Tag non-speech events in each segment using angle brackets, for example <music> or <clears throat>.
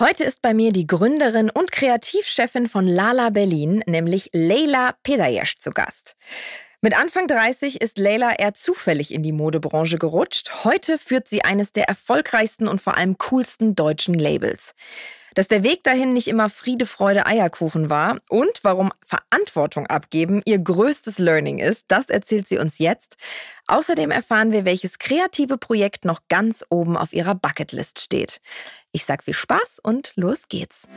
Heute ist bei mir die Gründerin und Kreativchefin von Lala Berlin, nämlich Leila Pedayesh, zu Gast. Mit Anfang 30 ist Leila eher zufällig in die Modebranche gerutscht. Heute führt sie eines der erfolgreichsten und vor allem coolsten deutschen Labels. Dass der Weg dahin nicht immer Friede, Freude, Eierkuchen war und warum Verantwortung abgeben ihr größtes Learning ist, das erzählt sie uns jetzt. Außerdem erfahren wir, welches kreative Projekt noch ganz oben auf ihrer Bucketlist steht. Ich sag viel Spaß und los geht's.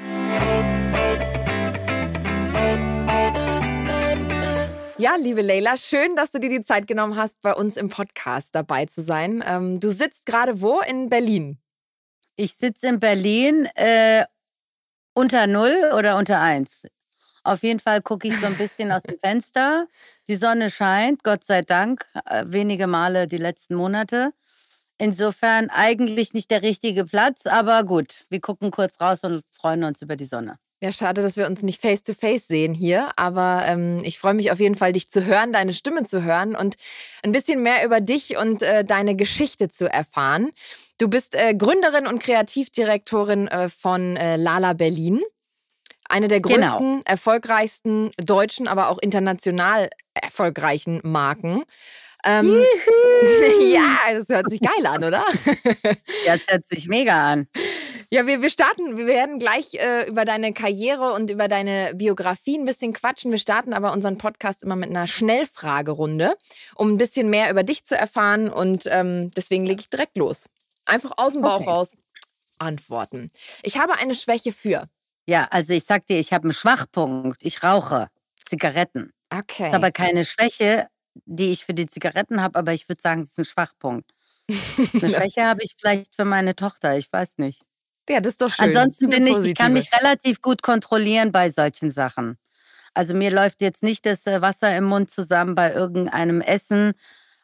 Ja, liebe Leila, schön, dass du dir die Zeit genommen hast, bei uns im Podcast dabei zu sein. Ähm, du sitzt gerade wo? In Berlin. Ich sitze in Berlin äh, unter Null oder unter Eins. Auf jeden Fall gucke ich so ein bisschen aus dem <laughs> Fenster. Die Sonne scheint, Gott sei Dank, äh, wenige Male die letzten Monate. Insofern eigentlich nicht der richtige Platz, aber gut, wir gucken kurz raus und freuen uns über die Sonne. Ja, schade, dass wir uns nicht face to face sehen hier, aber ähm, ich freue mich auf jeden Fall, dich zu hören, deine Stimme zu hören und ein bisschen mehr über dich und äh, deine Geschichte zu erfahren. Du bist äh, Gründerin und Kreativdirektorin äh, von äh, Lala Berlin. Eine der genau. größten, genau. erfolgreichsten deutschen, aber auch international erfolgreichen Marken. Ähm, <laughs> ja, das hört sich geil an, oder? <laughs> ja, das hört sich mega an. Ja, wir, wir starten, wir werden gleich äh, über deine Karriere und über deine Biografie ein bisschen quatschen. Wir starten aber unseren Podcast immer mit einer Schnellfragerunde, um ein bisschen mehr über dich zu erfahren. Und ähm, deswegen lege ich direkt los. Einfach aus dem Bauch okay. raus antworten. Ich habe eine Schwäche für. Ja, also ich sag dir, ich habe einen Schwachpunkt. Ich rauche Zigaretten. Okay. Das ist aber keine Schwäche, die ich für die Zigaretten habe, aber ich würde sagen, das ist ein Schwachpunkt. <laughs> Eine Schwäche habe ich vielleicht für meine Tochter, ich weiß nicht. Ja, das ist doch schön. Ansonsten bin ich, ich kann mich relativ gut kontrollieren bei solchen Sachen. Also mir läuft jetzt nicht das äh, Wasser im Mund zusammen bei irgendeinem Essen,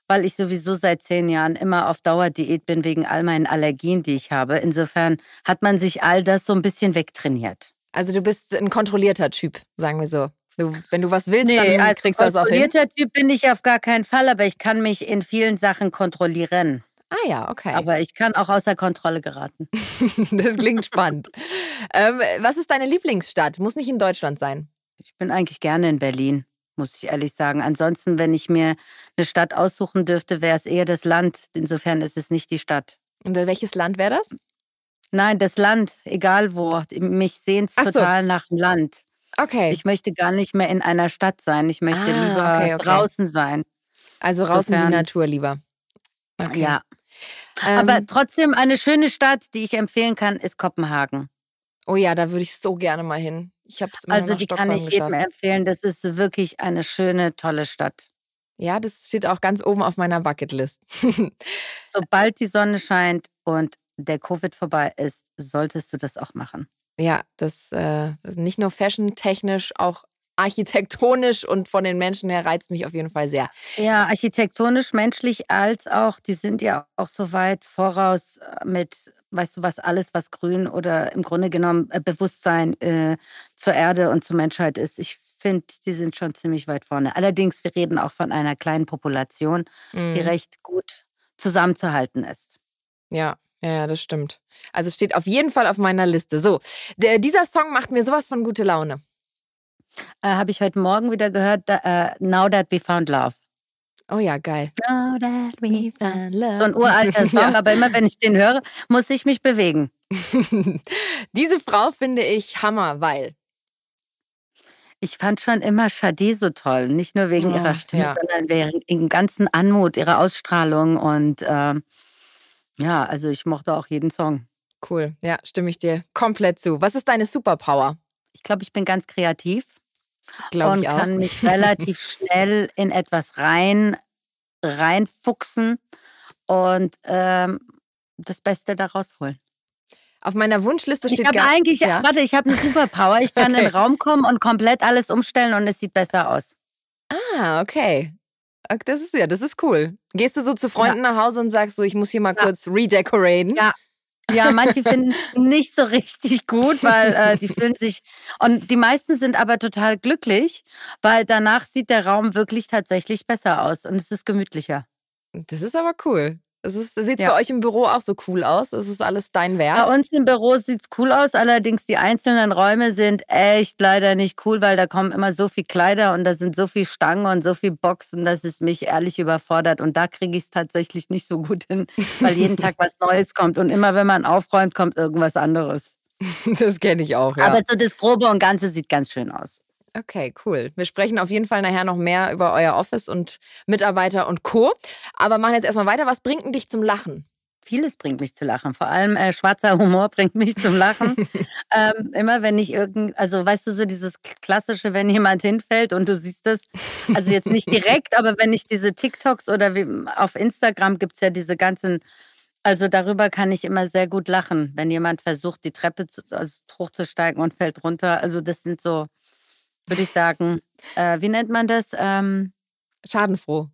weil ich sowieso seit zehn Jahren immer auf Dauerdiät bin wegen all meinen Allergien, die ich habe. Insofern hat man sich all das so ein bisschen wegtrainiert. Also du bist ein kontrollierter Typ, sagen wir so. Du, wenn du was willst, nee, dann kriegst du das auch hin. Kontrollierter Typ bin ich auf gar keinen Fall, aber ich kann mich in vielen Sachen kontrollieren. Ah ja, okay. Aber ich kann auch außer Kontrolle geraten. <laughs> das klingt spannend. ähm, was ist deine Lieblingsstadt? Muss nicht in Deutschland sein. Ich bin eigentlich gerne in Berlin, muss ich ehrlich sagen. Ansonsten, wenn ich mir eine Stadt aussuchen dürfte, wäre es eher das Land. Insofern ist es nicht die Stadt. Und welches Land wäre das? Nein, das Land, egal wo. Mich sehnt es total so. nach dem Land. Okay. Ich möchte gar nicht mehr in einer Stadt sein. Ich möchte ah, lieber okay, okay. draußen sein. Also raus in die Natur lieber. Okay. Ja. Ähm, Aber trotzdem eine schöne Stadt, die ich empfehlen kann, ist Kopenhagen. Oh ja, da würde ich so gerne mal hin. Ich habe Also die Stockholm kann ich jedem empfehlen. Das ist wirklich eine schöne, tolle Stadt. Ja, das steht auch ganz oben auf meiner Bucketlist. <laughs> Sobald die Sonne scheint und der Covid vorbei ist, solltest du das auch machen. Ja, das, äh, das nicht nur fashion-technisch, auch architektonisch und von den Menschen her reizt mich auf jeden Fall sehr. Ja, architektonisch, menschlich als auch, die sind ja auch so weit voraus äh, mit, weißt du was, alles, was grün oder im Grunde genommen äh, Bewusstsein äh, zur Erde und zur Menschheit ist. Ich finde, die sind schon ziemlich weit vorne. Allerdings, wir reden auch von einer kleinen Population, mhm. die recht gut zusammenzuhalten ist. Ja, ja, das stimmt. Also steht auf jeden Fall auf meiner Liste. So, der, dieser Song macht mir sowas von gute Laune. Äh, Habe ich heute Morgen wieder gehört, da, äh, Now That We Found Love. Oh ja, geil. Now that we found love. So ein uralter <laughs> Song, ja. aber immer wenn ich den höre, muss ich mich bewegen. <laughs> Diese Frau finde ich Hammer, weil. Ich fand schon immer Shadi so toll. Nicht nur wegen oh, ihrer Stimme, ja. sondern wegen dem ganzen Anmut, ihrer Ausstrahlung. Und äh, ja, also ich mochte auch jeden Song. Cool. Ja, stimme ich dir komplett zu. Was ist deine Superpower? Ich glaube, ich bin ganz kreativ. Auch. Und kann mich relativ <laughs> schnell in etwas rein, reinfuchsen und ähm, das Beste daraus holen. Auf meiner Wunschliste steht. Ich habe eigentlich, ja. warte, ich habe eine Superpower. <laughs> Ich kann okay. in den Raum kommen und komplett alles umstellen und es sieht besser aus. Ah, okay. Das ist ja, das ist cool. Gehst du so zu Freunden ja. nach Hause und sagst so, ich muss hier mal ja. kurz redecoraten? Ja, ja, manche finden <laughs> nicht so richtig gut, weil äh, die fühlen sich und die meisten sind aber total glücklich, weil danach sieht der Raum wirklich tatsächlich besser aus und es ist gemütlicher. Das ist aber cool. Sieht ja. bei euch im Büro auch so cool aus? Es ist alles dein Werk? Bei uns im Büro sieht es cool aus, allerdings die einzelnen Räume sind echt leider nicht cool, weil da kommen immer so viel Kleider und da sind so viele Stangen und so viele Boxen, dass es mich ehrlich überfordert. Und da kriege ich es tatsächlich nicht so gut hin, weil jeden <laughs> Tag was Neues kommt. Und immer wenn man aufräumt, kommt irgendwas anderes. Das kenne ich auch, ja. Aber so das Grobe und Ganze sieht ganz schön aus. Okay, cool. Wir sprechen auf jeden Fall nachher noch mehr über euer Office und Mitarbeiter und Co. Aber machen jetzt erstmal weiter. Was bringt denn dich zum Lachen? Vieles bringt mich zu lachen. Vor allem äh, schwarzer Humor <laughs> bringt mich zum Lachen. ähm, immer wenn ich irgend, also weißt du so dieses klassische, wenn jemand hinfällt und du siehst es, also jetzt nicht direkt, aber wenn ich diese TikToks oder wie, auf Instagram gibt es ja diese ganzen, also darüber kann ich immer sehr gut lachen, wenn jemand versucht, die Treppe zu, also hochzusteigen und fällt runter. Also das sind so, würde ich sagen, äh, wie nennt man das? Ähm, Schadenfroh.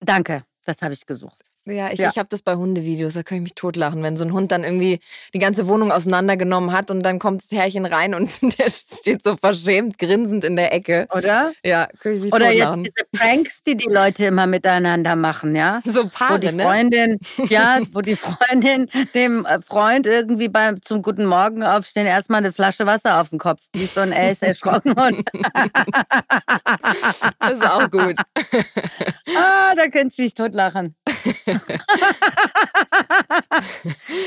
Danke, das habe ich gesucht. Ja, ich, ja. ich habe das bei Hundevideos, da kann ich mich totlachen, wenn so ein Hund dann irgendwie die ganze Wohnung auseinandergenommen hat und dann kommt das Herrchen rein und <laughs> der steht so verschämt grinsend in der Ecke. Oder? Ja, kann ich mich Oder totlachen. jetzt diese Pranks, die die Leute immer miteinander machen, ja? So Paare, wo die ne? Freundin, <laughs> ja, wo die Freundin dem äh, Freund irgendwie beim zum guten Morgen aufstehen erstmal eine Flasche Wasser auf den Kopf gießt und er ist erschrocken und <laughs> Das ist auch gut. ah, da könnt ihr mich totlachen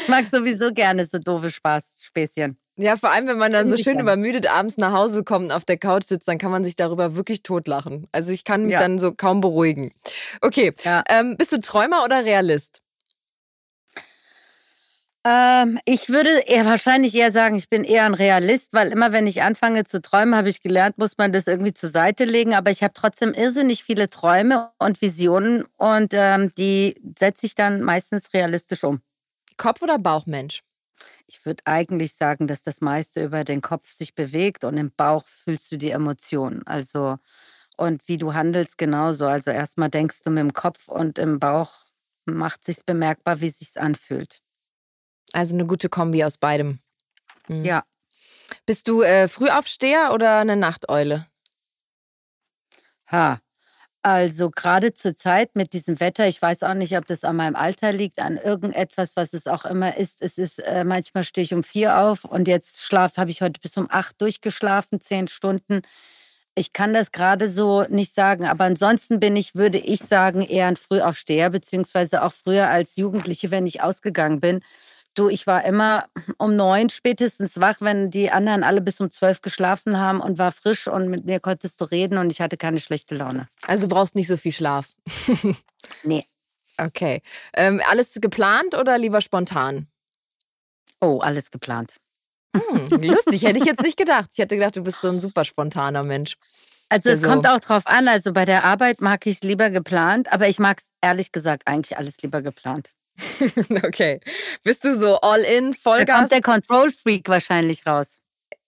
ich mag sowieso gerne so doofe Spaßspäßchen. Ja, vor allem, wenn man dann so schön übermüdet abends nach Hause kommt und auf der Couch sitzt, dann kann man sich darüber wirklich totlachen. Also ich kann mich ja. dann so kaum beruhigen. Okay, ja. ähm, bist du Träumer oder Realist? Ähm, ich würde eher wahrscheinlich eher sagen, ich bin eher ein Realist, weil immer wenn ich anfange zu träumen, habe ich gelernt, muss man das irgendwie zur Seite legen. Aber ich habe trotzdem irrsinnig viele Träume und Visionen und ähm, die setze ich dann meistens realistisch um. Kopf- oder Bauchmensch? Ich würde eigentlich sagen, dass das meiste über den Kopf sich bewegt und im Bauch fühlst du die Emotionen. Also und wie du handelst genauso. Also erstmal denkst du mit dem Kopf und im Bauch macht sich bemerkbar, wie sich's anfühlt. Also eine gute Kombi aus beidem. Mhm. Ja. Bist du äh, Frühaufsteher oder eine Nachteule? Ha. Also gerade zur Zeit mit diesem Wetter, ich weiß auch nicht, ob das an meinem Alter liegt, an irgendetwas, was es auch immer ist. Es ist äh, manchmal stehe ich um vier auf und jetzt schlaf habe ich heute bis um acht durchgeschlafen, zehn Stunden. Ich kann das gerade so nicht sagen, aber ansonsten bin ich, würde ich sagen, eher ein Frühaufsteher, beziehungsweise auch früher als Jugendliche, wenn ich ausgegangen bin Du, ich war immer um neun spätestens wach, wenn die anderen alle bis um zwölf geschlafen haben und war frisch und mit mir konntest du reden und ich hatte keine schlechte Laune. Also brauchst nicht so viel Schlaf. <laughs> nee. Okay. Ähm, alles geplant oder lieber spontan? Oh, alles geplant. Hm, lustig, hätte ich jetzt nicht gedacht. Ich hätte gedacht, du bist so ein super spontaner Mensch. Also es also. kommt auch drauf an. Also bei der Arbeit mag ich es lieber geplant, aber ich mag es ehrlich gesagt eigentlich alles lieber geplant. <laughs> okay. Bist du so all in, Vollgas? Da kommt der Control Freak wahrscheinlich raus.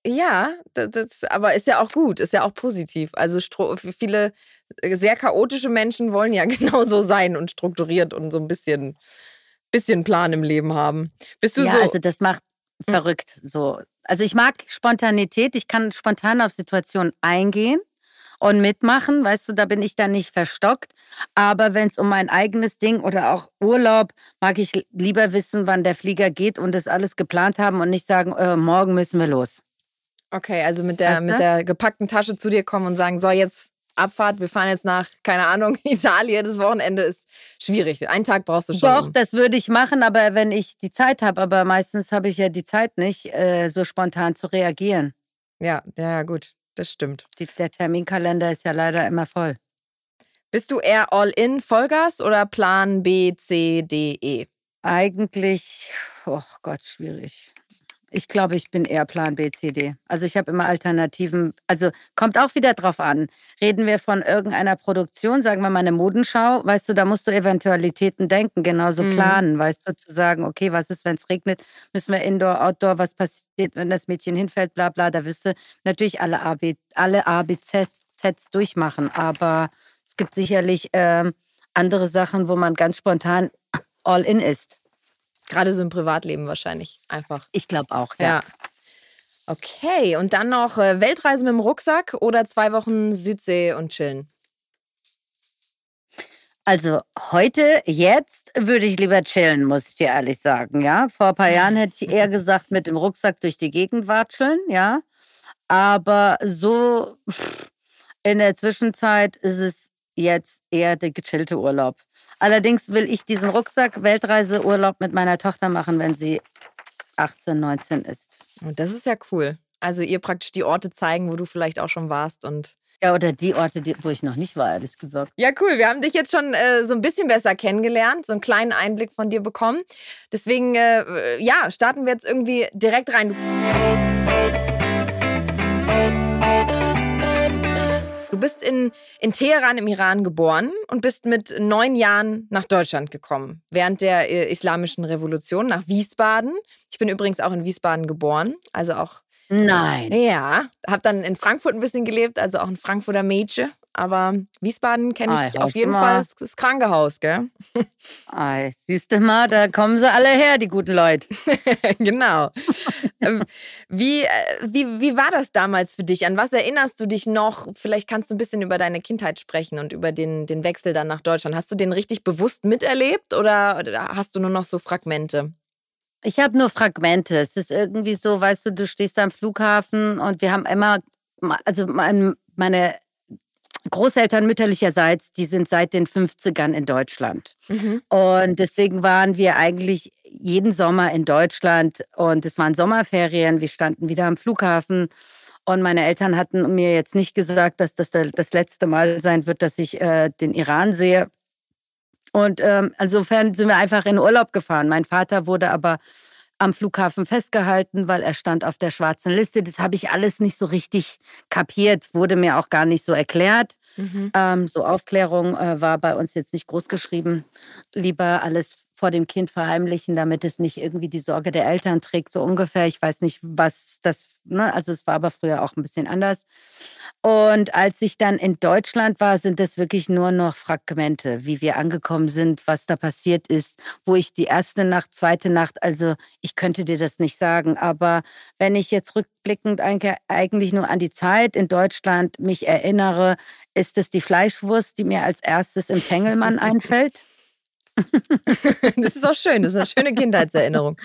Ja, das, das, aber ist ja auch gut, ist ja auch positiv. Also viele äh, sehr chaotische Menschen wollen ja <laughs> genauso sein und strukturiert und so ein bisschen, bisschen Plan im Leben haben. Bist du ja, so? Also das macht hm. verrückt. So. Also ich mag Spontanität, ich kann spontan auf Situationen eingehen und mitmachen. Weißt du, da bin ich dann nicht verstockt. Aber wenn es um mein eigenes Ding oder auch Urlaub, mag ich lieber wissen, wann der Flieger geht und das alles geplant haben und nicht sagen, äh, morgen müssen wir los. Okay, also mit der, weißt du? mit der gepackten Tasche zu dir kommen und sagen, so jetzt Abfahrt, wir fahren jetzt nach, keine Ahnung, <laughs> Italien, das Wochenende ist schwierig. Einen Tag brauchst du schon. Doch, das würde ich machen, aber wenn ich die Zeit habe, aber meistens habe ich ja die Zeit nicht, äh, so spontan zu reagieren. Ja, ja, gut das stimmt. Der Terminkalender ist ja leider immer voll. Bist du eher All-in, Vollgas oder Plan B, C, D, E? Eigentlich, oh Gott, schwierig. Ich glaube, ich bin eher Plan B, C, D. Also ich habe immer Alternativen. Also kommt auch wieder drauf an. Reden wir von irgendeiner Produktion, sagen wir mal eine Modenschau, weißt du, da musst du Eventualitäten denken, genauso mhm. planen, weißt du, zu sagen, okay, was ist, wenn es regnet, müssen wir Indoor, Outdoor, was passiert, wenn das Mädchen hinfällt, bla bla, da wirst du natürlich alle A, B, alle A, B, Sets durchmachen. Aber es gibt sicherlich ähm, andere Sachen, wo man ganz spontan all in ist. Gerade so im Privatleben wahrscheinlich einfach. Ich glaube auch, ja. ja. Okay, und dann noch äh, Weltreise mit dem Rucksack oder zwei Wochen Südsee und chillen? Also heute, jetzt würde ich lieber chillen, muss ich dir ehrlich sagen, ja. Vor ein paar Jahren hätte ich eher gesagt, mit dem Rucksack durch die Gegend watscheln, ja. Aber so in der Zwischenzeit ist es jetzt eher der gechillte Urlaub. Allerdings will ich diesen Rucksack Weltreiseurlaub mit meiner Tochter machen, wenn sie 18, 19 ist. Und das ist ja cool. Also ihr praktisch die Orte zeigen, wo du vielleicht auch schon warst und ja, oder die Orte, die, wo ich noch nicht war, ehrlich gesagt. Ja, cool. Wir haben dich jetzt schon äh, so ein bisschen besser kennengelernt, so einen kleinen Einblick von dir bekommen. Deswegen, äh, ja, starten wir jetzt irgendwie direkt rein. Bist in, in Teheran im Iran geboren und bist mit neun Jahren nach Deutschland gekommen, während der äh, Islamischen Revolution nach Wiesbaden. Ich bin übrigens auch in Wiesbaden geboren, also auch. Nein. Ja, habe dann in Frankfurt ein bisschen gelebt, also auch ein Frankfurter Mädchen. Aber Wiesbaden kenne ich ah, auf jeden Fall das, das Krankenhaus, gell? Ah, siehst du mal, da kommen sie alle her, die guten Leute. <laughs> genau. Ähm, wie, äh, wie, wie war das damals für dich? An was erinnerst du dich noch? Vielleicht kannst du ein bisschen über deine Kindheit sprechen und über den, den Wechsel dann nach Deutschland. Hast du den richtig bewusst miterlebt oder hast du nur noch so Fragmente? Ich habe nur Fragmente. Es ist irgendwie so, weißt du, du stehst am Flughafen und wir haben immer, also mein, meine Großeltern mütterlicherseits, die sind seit den 50ern in Deutschland. Mhm. Und deswegen waren wir eigentlich jeden Sommer in Deutschland und es waren Sommerferien. Wir standen wieder am Flughafen. Und meine Eltern hatten mir jetzt nicht gesagt, dass das das letzte Mal sein wird, dass ich äh, den Iran sehe. Und ähm, insofern sind wir einfach in Urlaub gefahren. Mein Vater wurde aber am Flughafen festgehalten, weil er stand auf der schwarzen Liste. Das habe ich alles nicht so richtig kapiert, wurde mir auch gar nicht so erklärt. Mhm. Ähm, so Aufklärung äh, war bei uns jetzt nicht groß geschrieben. Lieber alles vor dem Kind verheimlichen, damit es nicht irgendwie die Sorge der Eltern trägt, so ungefähr. Ich weiß nicht, was das, ne? also es war aber früher auch ein bisschen anders. Und als ich dann in Deutschland war, sind das wirklich nur noch Fragmente, wie wir angekommen sind, was da passiert ist, wo ich die erste Nacht, zweite Nacht, also ich könnte dir das nicht sagen, aber wenn ich jetzt rückblickend eigentlich nur an die Zeit in Deutschland mich erinnere, ist es die Fleischwurst, die mir als erstes im Tengelmann <laughs> einfällt. <laughs> das ist auch schön, das ist eine schöne Kindheitserinnerung.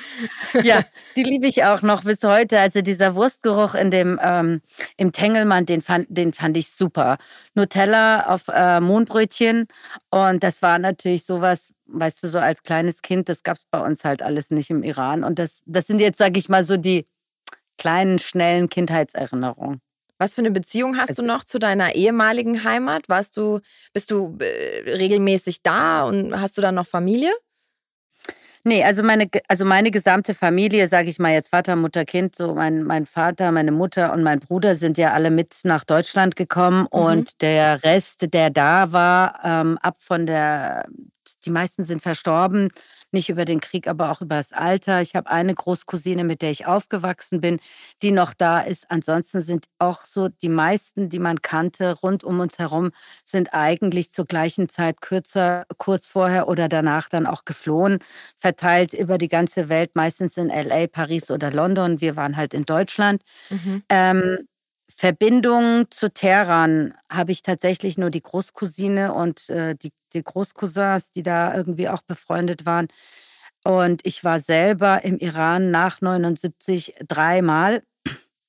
ja, die liebe ich auch noch bis heute. Also dieser Wurstgeruch in dem ähm, im Tengelmann, den fand, den fand ich super. Nutella auf äh, Mohnbrötchen und das war natürlich sowas, weißt du, so als kleines Kind, das gab es bei uns halt alles nicht im Iran. Und das, das sind jetzt, sage ich mal, so die kleinen, schnellen Kindheitserinnerungen. Was für eine Beziehung hast also, du noch zu deiner ehemaligen Heimat? Warst du, bist du äh, regelmäßig da und hast du dann noch Familie? Nee, also meine, also meine gesamte Familie, sage ich mal jetzt Vater, Mutter, Kind, so mein, mein Vater, meine Mutter und mein Bruder sind ja alle mit nach Deutschland gekommen mhm. und der Rest, der da war, ähm, ab von der, die meisten sind verstorben, nicht über den Krieg, aber auch über das Alter. Ich habe eine Großcousine, mit der ich aufgewachsen bin, die noch da ist. Ansonsten sind auch so die meisten, die man kannte, rund um uns herum, sind eigentlich zur gleichen Zeit kürzer, kurz vorher oder danach dann auch geflohen, verteilt über die ganze Welt, meistens in LA, Paris oder London. Wir waren halt in Deutschland. Mhm. Ähm, Verbindung zu Teheran habe ich tatsächlich nur die Großcousine und äh, die, die Großcousins, die da irgendwie auch befreundet waren. Und ich war selber im Iran nach 79 dreimal.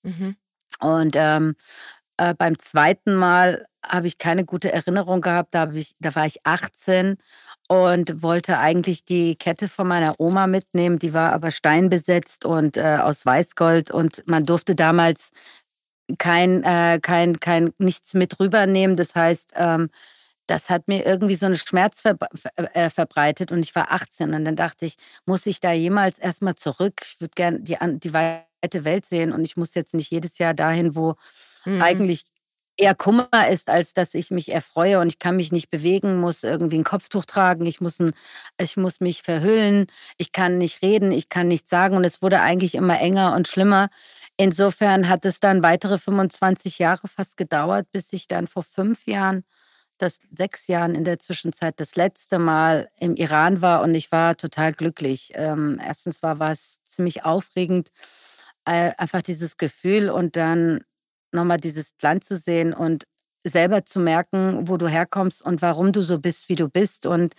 Mhm. Und ähm, äh, beim zweiten Mal habe ich keine gute Erinnerung gehabt. Da, ich, da war ich 18 und wollte eigentlich die Kette von meiner Oma mitnehmen. Die war aber steinbesetzt und äh, aus Weißgold. Und man durfte damals kein, äh, kein, kein nichts mit rübernehmen. Das heißt, ähm, das hat mir irgendwie so einen Schmerz ver äh, verbreitet und ich war 18 und dann dachte ich, muss ich da jemals erstmal zurück? Ich würde gerne die, die weite Welt sehen und ich muss jetzt nicht jedes Jahr dahin, wo mhm. eigentlich eher Kummer ist, als dass ich mich erfreue und ich kann mich nicht bewegen, muss irgendwie ein Kopftuch tragen, ich muss, ein, ich muss mich verhüllen, ich kann nicht reden, ich kann nichts sagen und es wurde eigentlich immer enger und schlimmer. Insofern hat es dann weitere 25 Jahre fast gedauert, bis ich dann vor fünf Jahren, das sechs Jahren in der Zwischenzeit das letzte Mal im Iran war und ich war total glücklich. Ähm, erstens war es ziemlich aufregend, äh, einfach dieses Gefühl und dann nochmal dieses Land zu sehen und selber zu merken, wo du herkommst und warum du so bist, wie du bist und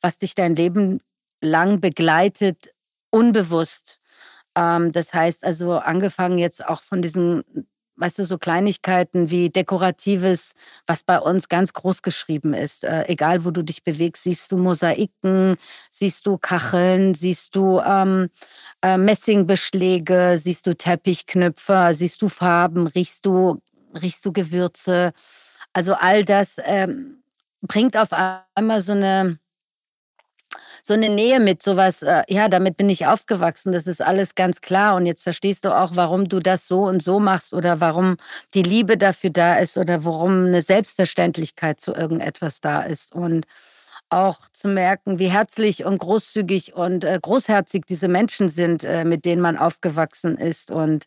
was dich dein Leben lang begleitet, unbewusst. Ähm, das heißt also, angefangen jetzt auch von diesen weißt du, so Kleinigkeiten wie Dekoratives, was bei uns ganz groß geschrieben ist. Äh, egal, wo du dich bewegst, siehst du Mosaiken, siehst du Kacheln, siehst du ähm, äh, Messingbeschläge, siehst du Teppichknüpfer, siehst du Farben, riechst du, riechst du Gewürze. Also all das ähm, bringt auf einmal so eine so eine Nähe mit sowas, äh, ja, damit bin ich aufgewachsen, das ist alles ganz klar. Und jetzt verstehst du auch, warum du das so und so machst oder warum die Liebe dafür da ist oder warum eine Selbstverständlichkeit zu irgendetwas da ist. Und auch zu merken, wie herzlich und großzügig und äh, großherzig diese Menschen sind, äh, mit denen man aufgewachsen ist. Und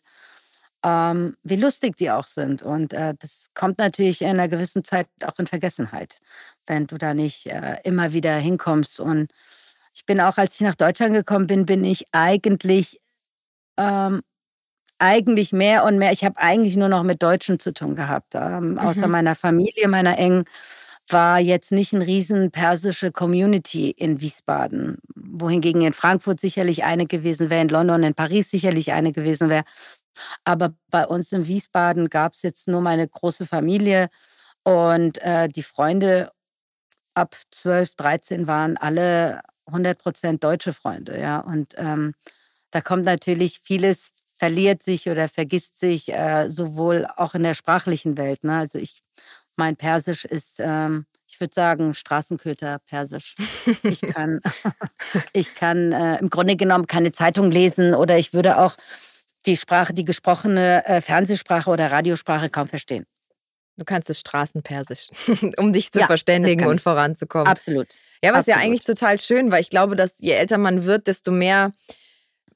ähm, wie lustig die auch sind. Und äh, das kommt natürlich in einer gewissen Zeit auch in Vergessenheit, wenn du da nicht äh, immer wieder hinkommst und ich bin auch, als ich nach Deutschland gekommen bin, bin ich eigentlich, ähm, eigentlich mehr und mehr, ich habe eigentlich nur noch mit Deutschen zu tun gehabt. Ähm, mhm. Außer meiner Familie, meiner engen, war jetzt nicht eine riesen persische Community in Wiesbaden, wohingegen in Frankfurt sicherlich eine gewesen wäre, in London, in Paris sicherlich eine gewesen wäre. Aber bei uns in Wiesbaden gab es jetzt nur meine große Familie und äh, die Freunde ab 12, 13 waren alle 100% deutsche Freunde, ja. Und ähm, da kommt natürlich vieles verliert sich oder vergisst sich, äh, sowohl auch in der sprachlichen Welt. Ne? Also ich, mein Persisch ist, ähm, ich würde sagen, Straßenköter Persisch. Ich kann, <laughs> ich kann äh, im Grunde genommen keine Zeitung lesen oder ich würde auch die Sprache, die gesprochene äh, Fernsehsprache oder Radiosprache kaum verstehen. Du kannst es Straßenpersisch, <laughs> um dich zu ja, verständigen und voranzukommen. Absolut. Ja, was Absolut. ja eigentlich total schön, weil ich glaube, dass je älter man wird, desto mehr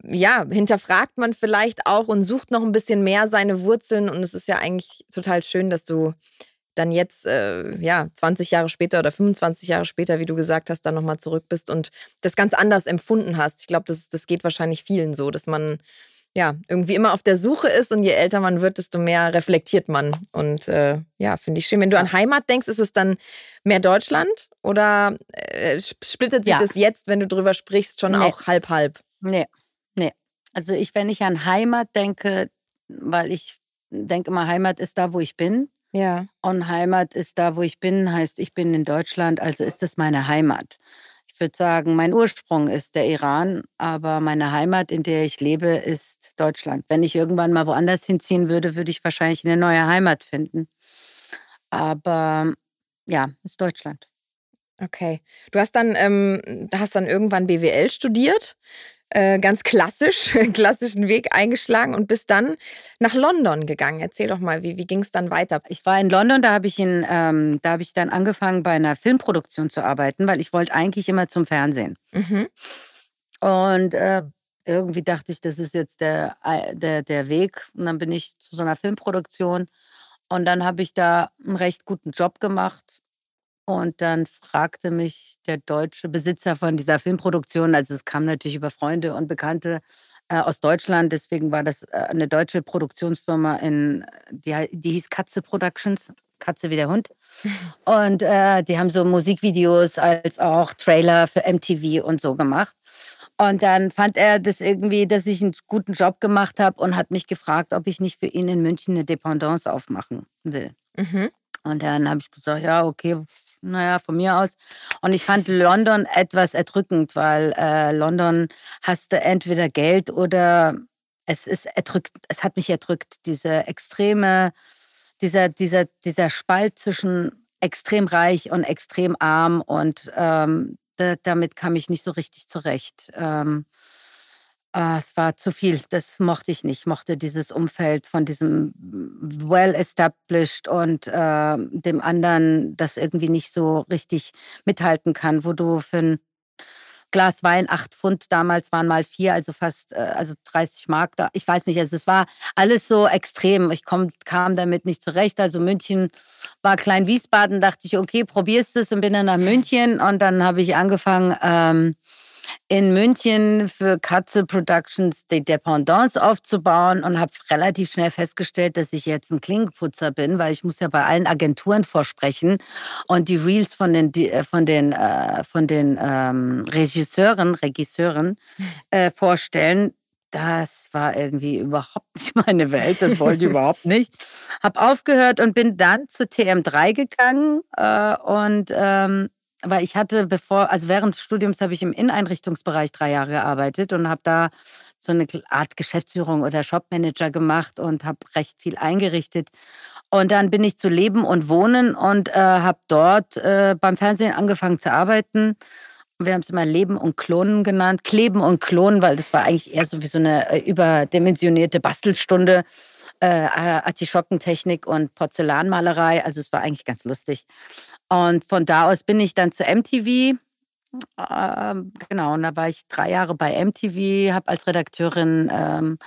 ja, hinterfragt man vielleicht auch und sucht noch ein bisschen mehr seine Wurzeln. Und es ist ja eigentlich total schön, dass du dann jetzt, äh, ja, 20 Jahre später oder 25 Jahre später, wie du gesagt hast, dann nochmal zurück bist und das ganz anders empfunden hast. Ich glaube, das, das geht wahrscheinlich vielen so, dass man ja, irgendwie immer auf der Suche ist und je älter man wird, desto mehr reflektiert man. Und äh, ja, finde ich schön. Wenn du an Heimat denkst, ist es dann mehr Deutschland oder äh, splittet sich ja. das jetzt, wenn du drüber sprichst, schon nee. auch halb halb? Nee, nee. Also ich, wenn ich an Heimat denke, weil ich denke immer, Heimat ist da, wo ich bin. Ja. Und Heimat ist da, wo ich bin, heißt, ich bin in Deutschland, also ist das meine Heimat würde sagen, mein Ursprung ist der Iran, aber meine Heimat, in der ich lebe, ist Deutschland. Wenn ich irgendwann mal woanders hinziehen würde, würde ich wahrscheinlich eine neue Heimat finden. Aber ja, ist Deutschland. Okay. Du hast dann, ähm, hast dann irgendwann BWL studiert äh, ganz klassisch, <laughs> klassischen Weg eingeschlagen und bist dann nach London gegangen. Erzähl doch mal, wie, wie ging es dann weiter? Ich war in London, da habe ich, ähm, hab ich dann angefangen, bei einer Filmproduktion zu arbeiten, weil ich wollte eigentlich immer zum Fernsehen. Mhm. Und äh, irgendwie dachte ich, das ist jetzt der, äh, der, der Weg. Und dann bin ich zu so einer Filmproduktion. Und dann habe ich da einen recht guten Job gemacht und dann fragte mich der deutsche Besitzer von dieser Filmproduktion, also es kam natürlich über Freunde und Bekannte äh, aus Deutschland, deswegen war das äh, eine deutsche Produktionsfirma in, die, die hieß Katze Productions, Katze wie der Hund. <laughs> Und äh, die haben so Musikvideos als auch Trailer für MTV und so gemacht. Und dann fand er das irgendwie, dass ich einen guten Job gemacht habe und hat mich gefragt, ob ich nicht für ihn in München eine Dependance aufmachen will. Mhm. Und dann habe ich gesagt, ja, okay, naja, von mir aus. Und ich fand London etwas erdrückend, weil äh, London hast du entweder Geld oder es ist erdrückt, es hat mich erdrückt, diese extreme, dieser, dieser, dieser Spalt zwischen extrem reich und extrem arm und ähm, da, damit kam ich nicht so richtig zurecht. Ähm, Ah, es war zu viel. Das mochte ich nicht. Ich mochte dieses Umfeld von diesem well-established und äh, dem anderen, das irgendwie nicht so richtig mithalten kann, wo du für ein Glas Wein acht Pfund, damals waren mal vier, also fast äh, also 30 Mark da. Ich weiß nicht, also es war alles so extrem. Ich komm, kam damit nicht zurecht. Also München war klein Wiesbaden, dachte ich, okay, probierst es und bin dann nach München und dann habe ich angefangen, ähm, in München für Katze Productions die Dependance aufzubauen und habe relativ schnell festgestellt, dass ich jetzt ein Klinkenputzer bin, weil ich muss ja bei allen Agenturen vorsprechen und die Reels von den, äh, von den, äh, von den ähm, Regisseuren, Regisseuren äh, vorstellen. Das war irgendwie überhaupt <laughs> nicht meine Welt, das wollte ich überhaupt nicht. Hab aufgehört und bin dann zu TM3 gegangen äh, und ähm, weil ich hatte bevor, also während des Studiums habe ich im Inneneinrichtungsbereich drei Jahre gearbeitet und habe da so eine Art Geschäftsführung oder Shopmanager gemacht und habe recht viel eingerichtet. Und dann bin ich zu Leben und Wohnen und äh, habe dort äh, beim Fernsehen angefangen zu arbeiten. Wir haben es immer Leben und Klonen genannt. Kleben und Klonen, weil das war eigentlich eher so wie so eine äh, überdimensionierte Bastelstunde. Äh, Artischockentechnik und Porzellanmalerei. Also es war eigentlich ganz lustig. Und von da aus bin ich dann zu MTV. Äh, genau, und da war ich drei Jahre bei MTV, habe als Redakteurin ähm,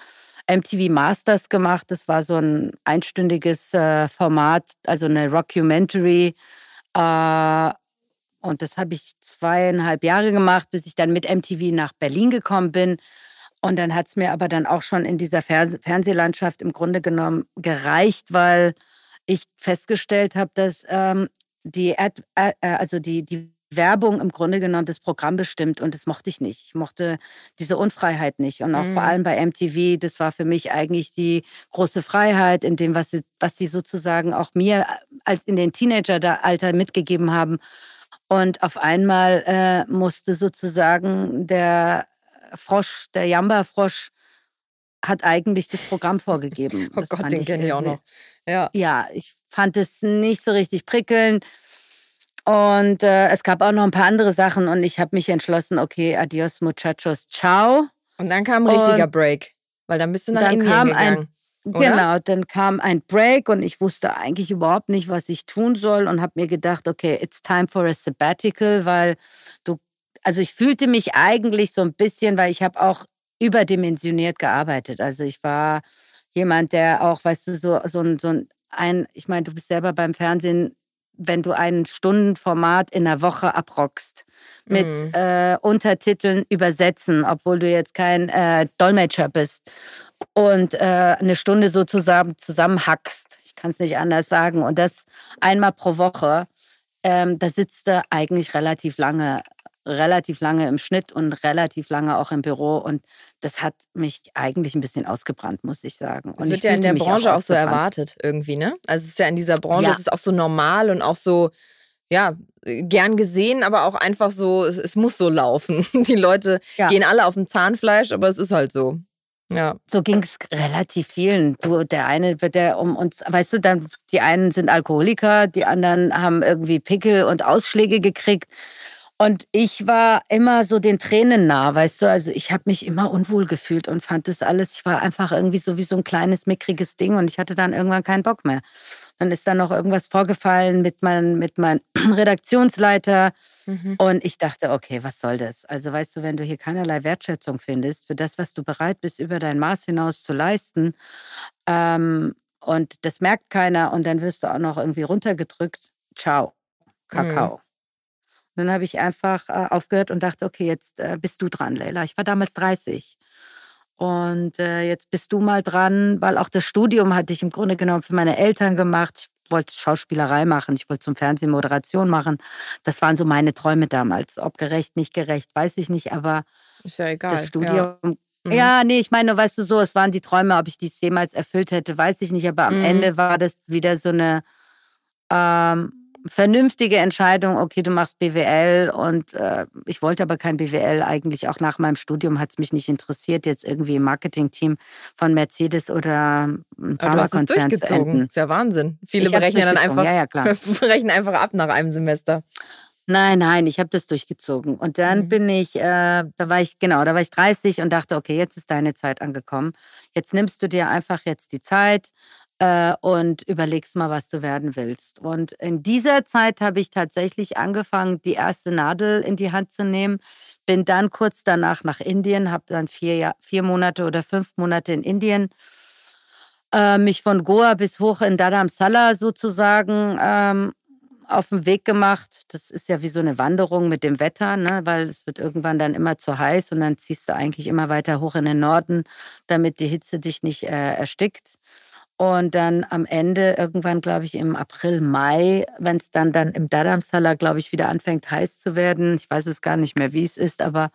MTV Masters gemacht. Das war so ein einstündiges äh, Format, also eine Rockumentary. Äh, und das habe ich zweieinhalb Jahre gemacht, bis ich dann mit MTV nach Berlin gekommen bin. Und dann hat es mir aber dann auch schon in dieser Fernsehlandschaft im Grunde genommen gereicht, weil ich festgestellt habe, dass ähm, die, Ad, äh, also die, die Werbung im Grunde genommen das Programm bestimmt und das mochte ich nicht. Ich mochte diese Unfreiheit nicht. Und auch mhm. vor allem bei MTV, das war für mich eigentlich die große Freiheit in dem, was sie, was sie sozusagen auch mir äh, als in den Teenageralter mitgegeben haben. Und auf einmal äh, musste sozusagen der Frosch, der Jamba-Frosch, hat eigentlich das Programm <laughs> vorgegeben. oh das Gott, den kenne ich auch noch. Ja. ja, ich fand es nicht so richtig prickelnd. Und äh, es gab auch noch ein paar andere Sachen und ich habe mich entschlossen, okay, adios muchachos, ciao. Und dann kam ein richtiger und Break, weil dann bist du nach dann Indien kam gegangen. Ein, genau, dann kam ein Break und ich wusste eigentlich überhaupt nicht, was ich tun soll und habe mir gedacht, okay, it's time for a sabbatical, weil du, also ich fühlte mich eigentlich so ein bisschen, weil ich habe auch überdimensioniert gearbeitet. Also ich war jemand, der auch, weißt du, so, so, ein, so ein, ich meine, du bist selber beim Fernsehen, wenn du ein Stundenformat in der Woche abrockst, mit mhm. äh, Untertiteln übersetzen, obwohl du jetzt kein äh, Dolmetscher bist und äh, eine Stunde sozusagen zusammenhackst. Ich kann es nicht anders sagen. Und das einmal pro Woche. Ähm, da sitzt du eigentlich relativ lange relativ lange im Schnitt und relativ lange auch im Büro. Und das hat mich eigentlich ein bisschen ausgebrannt, muss ich sagen. Und das wird ja in der Branche auch, auch, so erwartet irgendwie, ne? Also es ist ja in dieser Branche, ja. es ist auch so normal und auch so, ja, gern gesehen, aber auch einfach so, es, es muss so laufen. <laughs> Die Leute ja. gehen alle auf dem Zahnfleisch, aber es ist halt so. Ja. So ging es relativ vielen. Du, der eine, der um uns, weißt du, dann die einen sind Alkoholiker, die anderen haben irgendwie Pickel und Ausschläge gekriegt. Und ich war immer so den Tränen nah, weißt du. Also ich habe mich immer unwohl gefühlt und fand das alles, ich war einfach irgendwie so wie so ein kleines, mickriges Ding und ich hatte dann irgendwann keinen Bock mehr. Dann ist dann noch irgendwas vorgefallen mit, mein, mit meinem <clears throat> Redaktionsleiter. Mhm. Und ich dachte, okay, was soll das? Also weißt du, wenn du hier keinerlei Wertschätzung findest für das, was du bereit bist, über dein Maß hinaus zu leisten, ähm, und das merkt keiner und dann wirst du auch noch irgendwie runtergedrückt, ciao, Kakao. Mhm dann habe ich einfach äh, aufgehört und dachte, okay, jetzt äh, bist du dran, Leila. Ich war damals 30. Und äh, jetzt bist du mal dran, weil auch das Studium hatte ich im Grunde genommen für meine Eltern gemacht. Ich wollte Schauspielerei machen, ich wollte zum Fernsehen Moderation machen. Das waren so meine Träume damals. Ob gerecht, nicht gerecht, weiß ich nicht, aber ist ja egal. Das Studium. Ja. Mhm. Ja, nee, ich meine, weißt du so, es waren die Träume, ob ich dies jemals erfüllt hätte, weiß ich nicht, aber am mhm. Ende war das wieder so eine ähm, vernünftige Entscheidung, okay, du machst BWL und äh, ich wollte aber kein BWL eigentlich. Auch nach meinem Studium hat es mich nicht interessiert, jetzt irgendwie im Marketingteam von Mercedes oder ein Pharmakonzern zu enden. Das ist ja Wahnsinn. Viele berechnen dann einfach, ja, ja, <laughs> berechnen einfach ab nach einem Semester. Nein, nein, ich habe das durchgezogen. Und dann mhm. bin ich, äh, da war ich, genau, da war ich 30 und dachte, okay, jetzt ist deine Zeit angekommen. Jetzt nimmst du dir einfach jetzt die Zeit äh, und überlegst mal, was du werden willst. Und in dieser Zeit habe ich tatsächlich angefangen, die erste Nadel in die Hand zu nehmen. Bin dann kurz danach nach Indien, habe dann vier, vier Monate oder fünf Monate in Indien äh, mich von Goa bis hoch in Dharamsala sozusagen ähm, auf den Weg gemacht. Das ist ja wie so eine Wanderung mit dem Wetter, ne? weil es wird irgendwann dann immer zu heiß und dann ziehst du eigentlich immer weiter hoch in den Norden, damit die Hitze dich nicht äh, erstickt. Und dann am Ende, irgendwann, glaube ich, im April, Mai, wenn es dann, dann im Dadamsala, glaube ich, wieder anfängt heiß zu werden. Ich weiß es gar nicht mehr, wie es ist, aber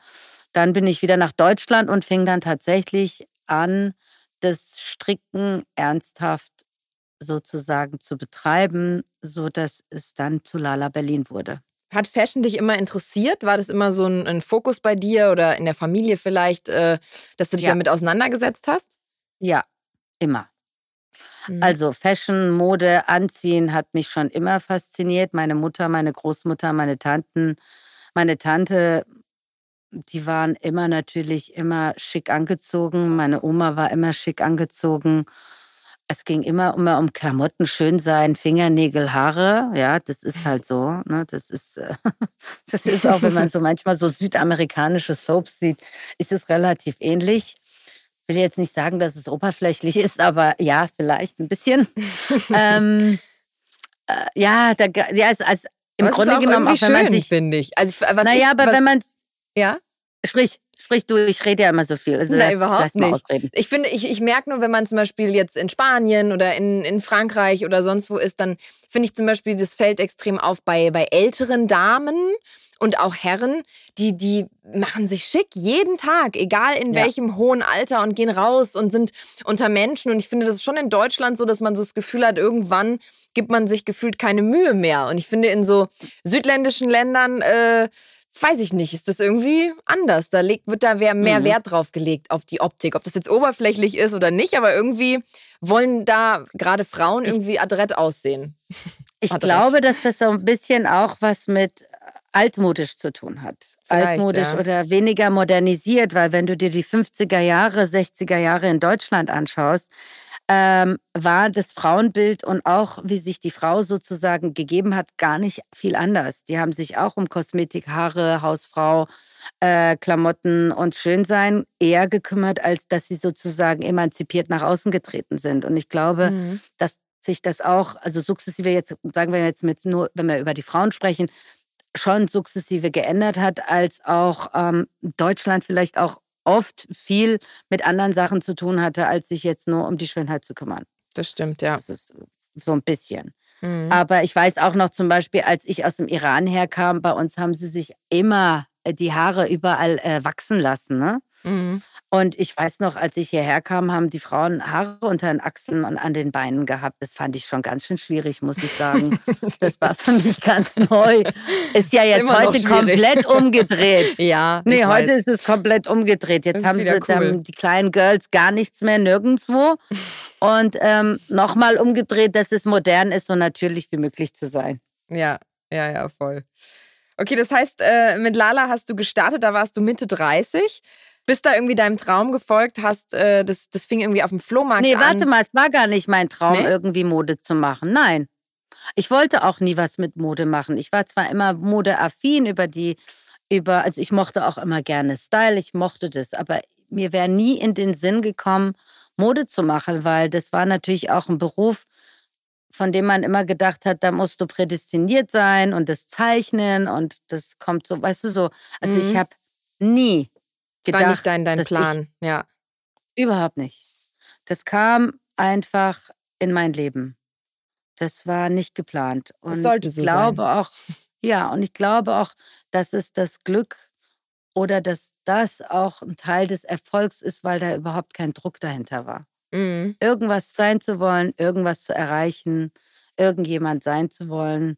dann bin ich wieder nach Deutschland und fing dann tatsächlich an, das Stricken ernsthaft sozusagen zu betreiben, sodass es dann zu Lala Berlin wurde. Hat Fashion dich immer interessiert? War das immer so ein, ein Fokus bei dir oder in der Familie vielleicht, äh, dass du dich ja. damit auseinandergesetzt hast? Ja, immer. Mhm. Also Fashion, Mode, Anziehen hat mich schon immer fasziniert. Meine Mutter, meine Großmutter, meine Tanten, meine Tante, die waren immer natürlich immer schick angezogen. Meine Oma war immer schick angezogen. Es ging immer, immer um Klamotten, schön sein, Fingernägel, Haare. Ja, das ist halt so. Ne? Das, ist, äh, <laughs> das ist auch, wenn man so <laughs> manchmal so südamerikanische Soaps sieht, ist es relativ ähnlich. Ich will jetzt nicht sagen, dass es oberflächlich ist, aber ja, vielleicht ein bisschen. <laughs> ähm, äh, ja, da, ja, als, als im was Grunde auch genommen, auch wenn man sich, finde ich. Also ich, was naja, ich, aber was, wenn man ja, sprich. Sprich du, ich rede ja immer so viel. Also Nein, überhaupt nicht. Ausreden. Ich finde, ich, ich merke nur, wenn man zum Beispiel jetzt in Spanien oder in, in Frankreich oder sonst wo ist, dann finde ich zum Beispiel, das fällt extrem auf bei, bei älteren Damen und auch Herren, die, die machen sich schick jeden Tag, egal in ja. welchem hohen Alter und gehen raus und sind unter Menschen. Und ich finde, das ist schon in Deutschland so, dass man so das Gefühl hat, irgendwann gibt man sich gefühlt keine Mühe mehr. Und ich finde, in so südländischen Ländern äh, weiß ich nicht, ist das irgendwie anders. Da legt, wird da mehr mhm. Wert drauf gelegt, auf die Optik. Ob das jetzt oberflächlich ist oder nicht, aber irgendwie wollen da gerade Frauen irgendwie adrett aussehen. Ich adrett. glaube, dass das so ein bisschen auch was mit altmodisch zu tun hat. Vielleicht, altmodisch ja. oder weniger modernisiert, weil wenn du dir die 50er Jahre, 60er Jahre in Deutschland anschaust, ähm, war das Frauenbild und auch wie sich die Frau sozusagen gegeben hat, gar nicht viel anders. Die haben sich auch um Kosmetik, Haare, Hausfrau, äh, Klamotten und Schönsein eher gekümmert, als dass sie sozusagen emanzipiert nach außen getreten sind. Und ich glaube, mhm. dass sich das auch, also sukzessive jetzt, sagen wir jetzt mit nur, wenn wir über die Frauen sprechen, schon sukzessive geändert hat, als auch ähm, Deutschland vielleicht auch oft viel mit anderen Sachen zu tun hatte, als sich jetzt nur um die Schönheit zu kümmern. Das stimmt, ja. Das ist so ein bisschen. Mhm. Aber ich weiß auch noch zum Beispiel, als ich aus dem Iran herkam, bei uns haben sie sich immer die Haare überall äh, wachsen lassen. Ne? Mhm. Und ich weiß noch, als ich hierher kam, haben die Frauen Haare unter den Achseln und an den Beinen gehabt. Das fand ich schon ganz schön schwierig, muss ich sagen. <laughs> Das war für mich ganz neu. Ist ja jetzt heute komplett umgedreht. <laughs> ja. Nee, heute weiß. ist es komplett umgedreht. Jetzt haben sie cool. die kleinen Girls gar nichts mehr, nirgendwo. <laughs> Und ähm, nochmal umgedreht, dass es modern ist, so natürlich wie möglich zu sein. Ja, ja, ja, voll. Okay, das heißt, äh, mit Lala hast du gestartet, da warst du Mitte 30 bist da irgendwie deinem Traum gefolgt, hast, äh, das, das fing irgendwie auf dem Flohmarkt nee, an. Nee, warte mal, es war gar nicht mein Traum, nee? irgendwie Mode zu machen. Nein. Ich wollte auch nie was mit Mode machen. Ich war zwar immer modeaffin über die, über, also ich mochte auch immer gerne Style, ich mochte das, aber mir wäre nie in den Sinn gekommen, Mode zu machen, weil das war natürlich auch ein Beruf, von dem man immer gedacht hat, da musst du prädestiniert sein und das Zeichnen und das kommt so, weißt du so. Also mhm. ich habe nie gedacht. War nicht dein, dein Plan, ich, ja. Überhaupt nicht. Das kam einfach in mein Leben. Das war nicht geplant. Und das sollte so ich glaube sein. auch, ja, und ich glaube auch, dass es das Glück oder dass das auch ein Teil des Erfolgs ist, weil da überhaupt kein Druck dahinter war. Mhm. Irgendwas sein zu wollen, irgendwas zu erreichen, irgendjemand sein zu wollen.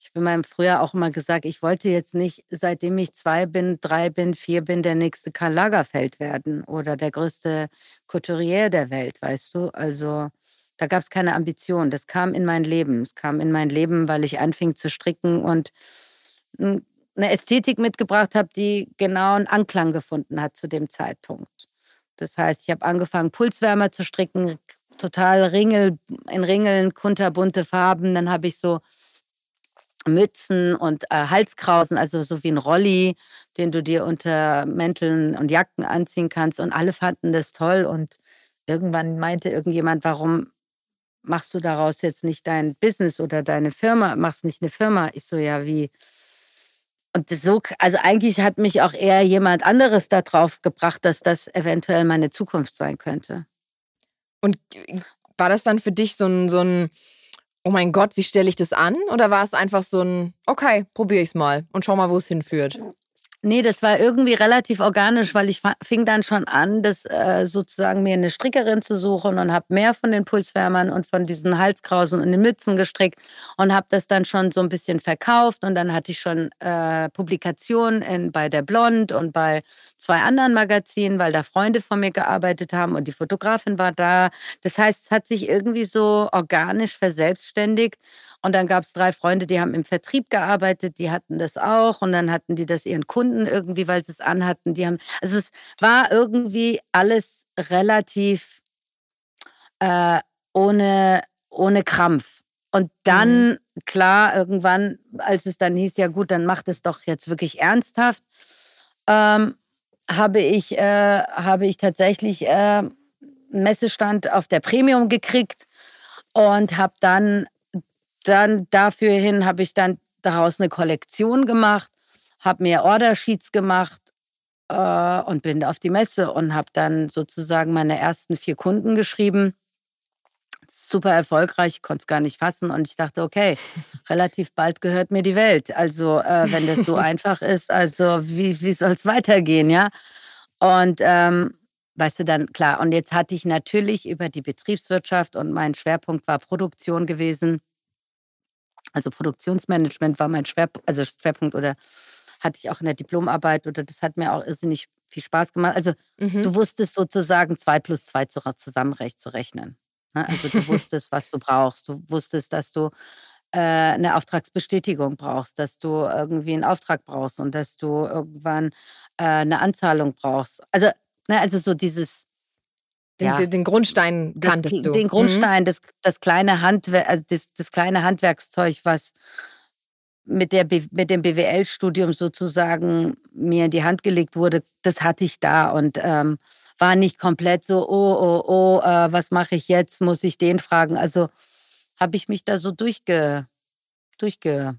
Ich habe meinem früher auch immer gesagt, ich wollte jetzt nicht, seitdem ich zwei bin, drei bin, vier bin, der nächste Karl Lagerfeld werden oder der größte Couturier der Welt, weißt du? Also da gab es keine Ambition. Das kam in mein Leben. Es kam in mein Leben, weil ich anfing zu stricken und eine Ästhetik mitgebracht habe, die genau einen Anklang gefunden hat zu dem Zeitpunkt. Das heißt, ich habe angefangen, Pulswärmer zu stricken, total Ringel, in Ringeln, kunterbunte Farben. Dann habe ich so Mützen und äh, Halskrausen, also so wie ein Rolli, den du dir unter Mänteln und Jacken anziehen kannst. Und alle fanden das toll. Und irgendwann meinte irgendjemand, warum machst du daraus jetzt nicht dein Business oder deine Firma, machst nicht eine Firma? Ich so, ja, wie? Und so, also eigentlich hat mich auch eher jemand anderes darauf gebracht, dass das eventuell meine Zukunft sein könnte. Und war das dann für dich so ein, so ein oh mein Gott, wie stelle ich das an? Oder war es einfach so ein, okay, probiere ich es mal und schau mal, wo es hinführt? Nee, das war irgendwie relativ organisch, weil ich fing dann schon an, das äh, sozusagen mir eine Strickerin zu suchen und habe mehr von den Pulswärmern und von diesen Halskrausen und den Mützen gestrickt und habe das dann schon so ein bisschen verkauft und dann hatte ich schon äh, Publikationen in, bei der Blond und bei zwei anderen Magazinen, weil da Freunde von mir gearbeitet haben und die Fotografin war da. Das heißt, es hat sich irgendwie so organisch verselbstständigt und dann gab es drei Freunde, die haben im Vertrieb gearbeitet, die hatten das auch. Und dann hatten die das ihren Kunden irgendwie, weil sie es anhatten. Die haben, also es war irgendwie alles relativ äh, ohne, ohne Krampf. Und dann, mhm. klar, irgendwann, als es dann hieß, ja gut, dann macht es doch jetzt wirklich ernsthaft, ähm, habe ich, äh, habe ich tatsächlich äh, einen Messestand auf der Premium gekriegt und habe dann dann dafür hin habe ich dann daraus eine Kollektion gemacht, habe mir Ordersheets gemacht äh, und bin auf die Messe und habe dann sozusagen meine ersten vier Kunden geschrieben. Super erfolgreich, ich konnte es gar nicht fassen und ich dachte, okay, <laughs> relativ bald gehört mir die Welt. Also äh, wenn das so <laughs> einfach ist, also wie, wie soll es weitergehen, ja? Und ähm, weißt du dann, klar, und jetzt hatte ich natürlich über die Betriebswirtschaft und mein Schwerpunkt war Produktion gewesen also Produktionsmanagement war mein Schwerpunkt, also Schwerpunkt oder hatte ich auch in der Diplomarbeit oder das hat mir auch irrsinnig viel Spaß gemacht. Also mhm. du wusstest sozusagen zwei plus zwei zusammenrecht zu rechnen. Ne? Also du wusstest, was du brauchst. Du wusstest, dass du äh, eine Auftragsbestätigung brauchst, dass du irgendwie einen Auftrag brauchst und dass du irgendwann äh, eine Anzahlung brauchst. Also, ne, also so dieses den, ja. den, Grundstein kanntest das, du. Den Grundstein, mhm. das, das, kleine Handwer also das, das kleine Handwerkszeug, was mit, der, mit dem BWL-Studium sozusagen mir in die Hand gelegt wurde, das hatte ich da und ähm, war nicht komplett so, oh, oh, oh, äh, was mache ich jetzt? Muss ich den fragen? Also habe ich mich da so durchge, durchgemogelt.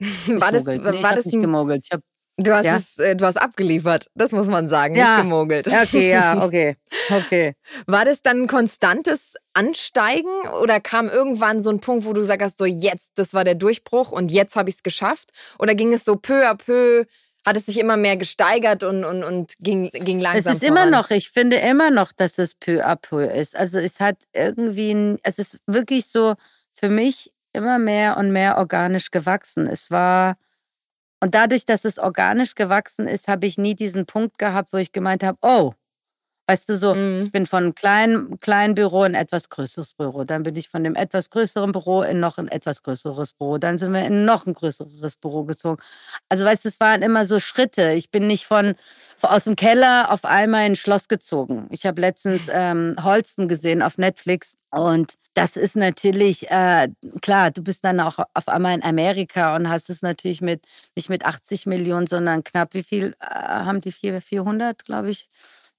<laughs> War das, nee, war das nicht gemogelt. Ich habe Du hast, ja? es, äh, du hast abgeliefert, das muss man sagen, ja. nicht gemogelt. Okay, ja, <laughs> okay. okay. War das dann ein konstantes Ansteigen oder kam irgendwann so ein Punkt, wo du sagst, so jetzt, das war der Durchbruch und jetzt habe ich es geschafft? Oder ging es so peu à peu, hat es sich immer mehr gesteigert und, und, und ging, ging langsam Es ist voran? immer noch, ich finde immer noch, dass es peu à peu ist. Also es hat irgendwie, es ist wirklich so für mich immer mehr und mehr organisch gewachsen. Es war und dadurch, dass es organisch gewachsen ist, habe ich nie diesen Punkt gehabt, wo ich gemeint habe, oh, Weißt du, so, mm. ich bin von einem kleinen, kleinen Büro in ein etwas größeres Büro. Dann bin ich von dem etwas größeren Büro in noch ein etwas größeres Büro. Dann sind wir in noch ein größeres Büro gezogen. Also, weißt du, es waren immer so Schritte. Ich bin nicht von, aus dem Keller auf einmal in ein Schloss gezogen. Ich habe letztens <laughs> ähm, Holsten gesehen auf Netflix. Und das ist natürlich, äh, klar, du bist dann auch auf einmal in Amerika und hast es natürlich mit, nicht mit 80 Millionen, sondern knapp, wie viel äh, haben die? 400, glaube ich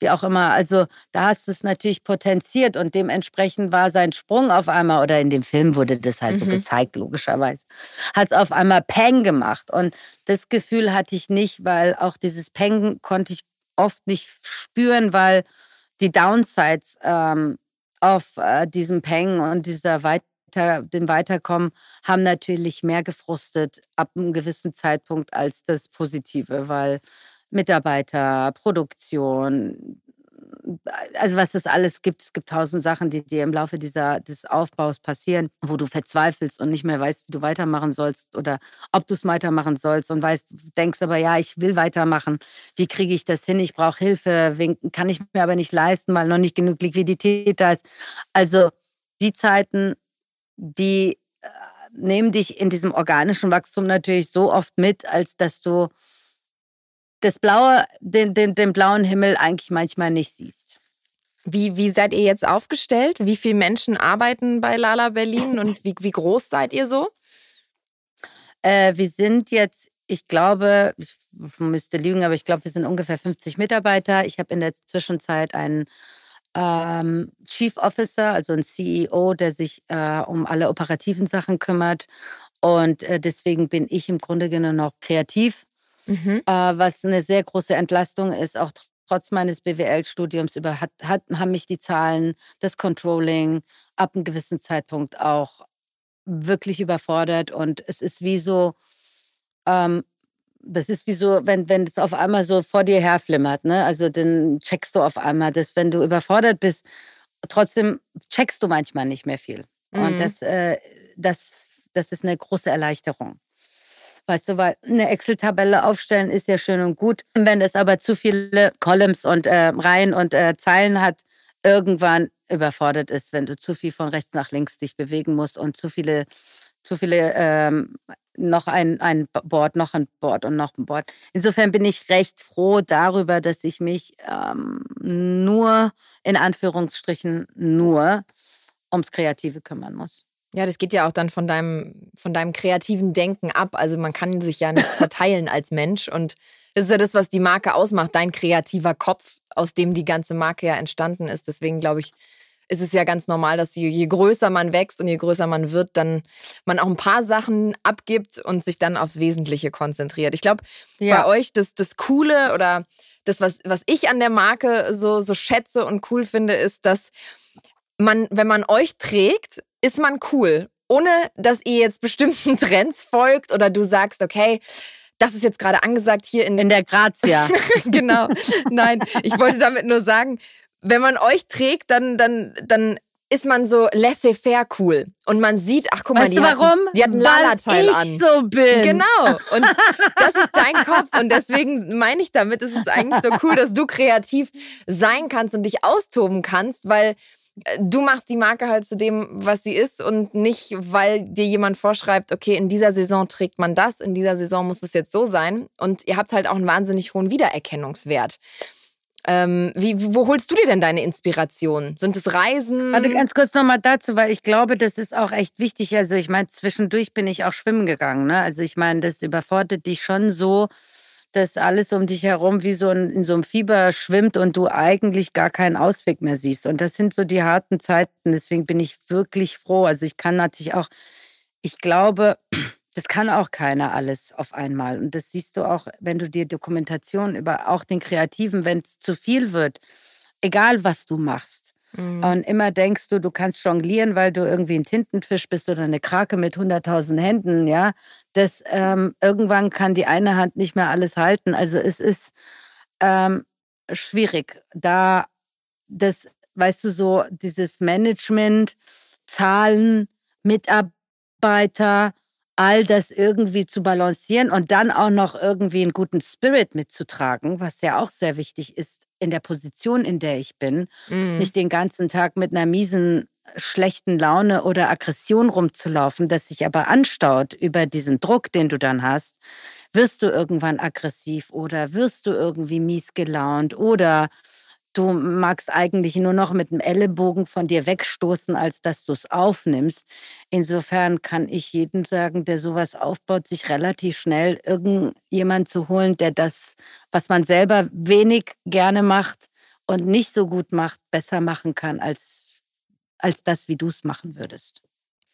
wie auch immer. Also da hast du es natürlich potenziert und dementsprechend war sein Sprung auf einmal, oder in dem Film wurde das halt mhm. so gezeigt, logischerweise, hat es auf einmal Peng gemacht. Und das Gefühl hatte ich nicht, weil auch dieses Peng konnte ich oft nicht spüren, weil die Downsides ähm, auf äh, diesem Peng und dieser weiter dem Weiterkommen haben natürlich mehr gefrustet ab einem gewissen Zeitpunkt als das Positive, weil Mitarbeiter, Produktion, also was es alles gibt. Es gibt tausend Sachen, die dir im Laufe dieser, des Aufbaus passieren, wo du verzweifelst und nicht mehr weißt, wie du weitermachen sollst oder ob du es weitermachen sollst und weißt, denkst aber, ja, ich will weitermachen. Wie kriege ich das hin? Ich brauche Hilfe. Kann ich mir aber nicht leisten, weil noch nicht genug Liquidität da ist. Also die Zeiten, die äh, nehmen dich in diesem organischen Wachstum natürlich so oft mit, als dass du das Blaue, den, den, den blauen Himmel eigentlich manchmal nicht siehst. Wie, wie seid ihr jetzt aufgestellt? Wie viele Menschen arbeiten bei Lala Berlin und wie, wie groß seid ihr so? Äh, wir sind jetzt, ich glaube, ich müsste lügen, aber ich glaube, wir sind ungefähr 50 Mitarbeiter. Ich habe in der Zwischenzeit einen ähm, Chief Officer, also ein CEO, der sich äh, um alle operativen Sachen kümmert. Und äh, deswegen bin ich im Grunde genommen noch kreativ, mhm. äh, was eine sehr große Entlastung ist. Auch trotz meines BWL-Studiums hat, hat, haben mich die Zahlen, das Controlling ab einem gewissen Zeitpunkt auch wirklich überfordert. Und es ist wie so, ähm, das ist wie so, wenn, wenn es auf einmal so vor dir herflimmert, ne? Also dann checkst du auf einmal, dass wenn du überfordert bist, trotzdem checkst du manchmal nicht mehr viel. Mhm. Und das, äh, das, das ist eine große Erleichterung. Weißt du, weil eine Excel-Tabelle aufstellen ist ja schön und gut. Wenn es aber zu viele Columns und äh, Reihen und äh, Zeilen hat, irgendwann überfordert ist, wenn du zu viel von rechts nach links dich bewegen musst und zu viele, zu viele ähm, noch ein, ein Board, noch ein Board und noch ein Board. Insofern bin ich recht froh darüber, dass ich mich ähm, nur, in Anführungsstrichen, nur ums Kreative kümmern muss. Ja, das geht ja auch dann von deinem, von deinem kreativen Denken ab. Also man kann sich ja nicht <laughs> zerteilen als Mensch. Und das ist ja das, was die Marke ausmacht, dein kreativer Kopf, aus dem die ganze Marke ja entstanden ist. Deswegen glaube ich, ist es ja ganz normal, dass je, je größer man wächst und je größer man wird, dann man auch ein paar Sachen abgibt und sich dann aufs Wesentliche konzentriert. Ich glaube, ja. bei euch das, das Coole oder das, was, was ich an der Marke so, so schätze und cool finde, ist, dass man, wenn man euch trägt, ist man cool. Ohne dass ihr jetzt bestimmten <laughs> Trends folgt oder du sagst, okay, das ist jetzt gerade angesagt hier in, in der Grazia. <laughs> genau. Nein, ich wollte damit nur sagen, wenn man euch trägt, dann, dann, dann ist man so laissez-faire cool. Und man sieht, ach guck mal, weißt die, warum? Hatten, die hatten Lala-Teil an. ich so bin. Genau. <laughs> Und das ist dein Kopf. Und deswegen meine ich damit, es ist eigentlich so cool, dass du kreativ sein kannst und dich austoben kannst, weil du machst die Marke halt zu dem, was sie ist und nicht, weil dir jemand vorschreibt, okay, in dieser Saison trägt man das, in dieser Saison muss es jetzt so sein. Und ihr habt halt auch einen wahnsinnig hohen Wiedererkennungswert. Ähm, wie, wo holst du dir denn deine Inspiration? Sind es Reisen? Warte ganz kurz nochmal dazu, weil ich glaube, das ist auch echt wichtig. Also ich meine, zwischendurch bin ich auch schwimmen gegangen. Ne? Also ich meine, das überfordert dich schon so, dass alles um dich herum wie so in, in so einem Fieber schwimmt und du eigentlich gar keinen Ausweg mehr siehst. Und das sind so die harten Zeiten. Deswegen bin ich wirklich froh. Also ich kann natürlich auch, ich glaube, <clears throat> das kann auch keiner alles auf einmal. Und das siehst du auch, wenn du dir Dokumentationen über auch den Kreativen, wenn es zu viel wird, egal was du machst. Mhm. Und immer denkst du, du kannst jonglieren, weil du irgendwie ein Tintenfisch bist oder eine Krake mit 100.000 Händen, ja. Das ähm, irgendwann kann die eine Hand nicht mehr alles halten. Also es ist ähm, schwierig, da das, weißt du, so dieses Management, Zahlen, Mitarbeiter, all das irgendwie zu balancieren und dann auch noch irgendwie einen guten Spirit mitzutragen, was ja auch sehr wichtig ist in der Position, in der ich bin. Mhm. Nicht den ganzen Tag mit einer miesen, schlechten Laune oder Aggression rumzulaufen, das sich aber anstaut über diesen Druck, den du dann hast. Wirst du irgendwann aggressiv oder wirst du irgendwie mies gelaunt oder du magst eigentlich nur noch mit dem Ellenbogen von dir wegstoßen, als dass du es aufnimmst. Insofern kann ich jedem sagen, der sowas aufbaut, sich relativ schnell irgendjemand zu holen, der das, was man selber wenig gerne macht und nicht so gut macht, besser machen kann als, als das, wie du es machen würdest.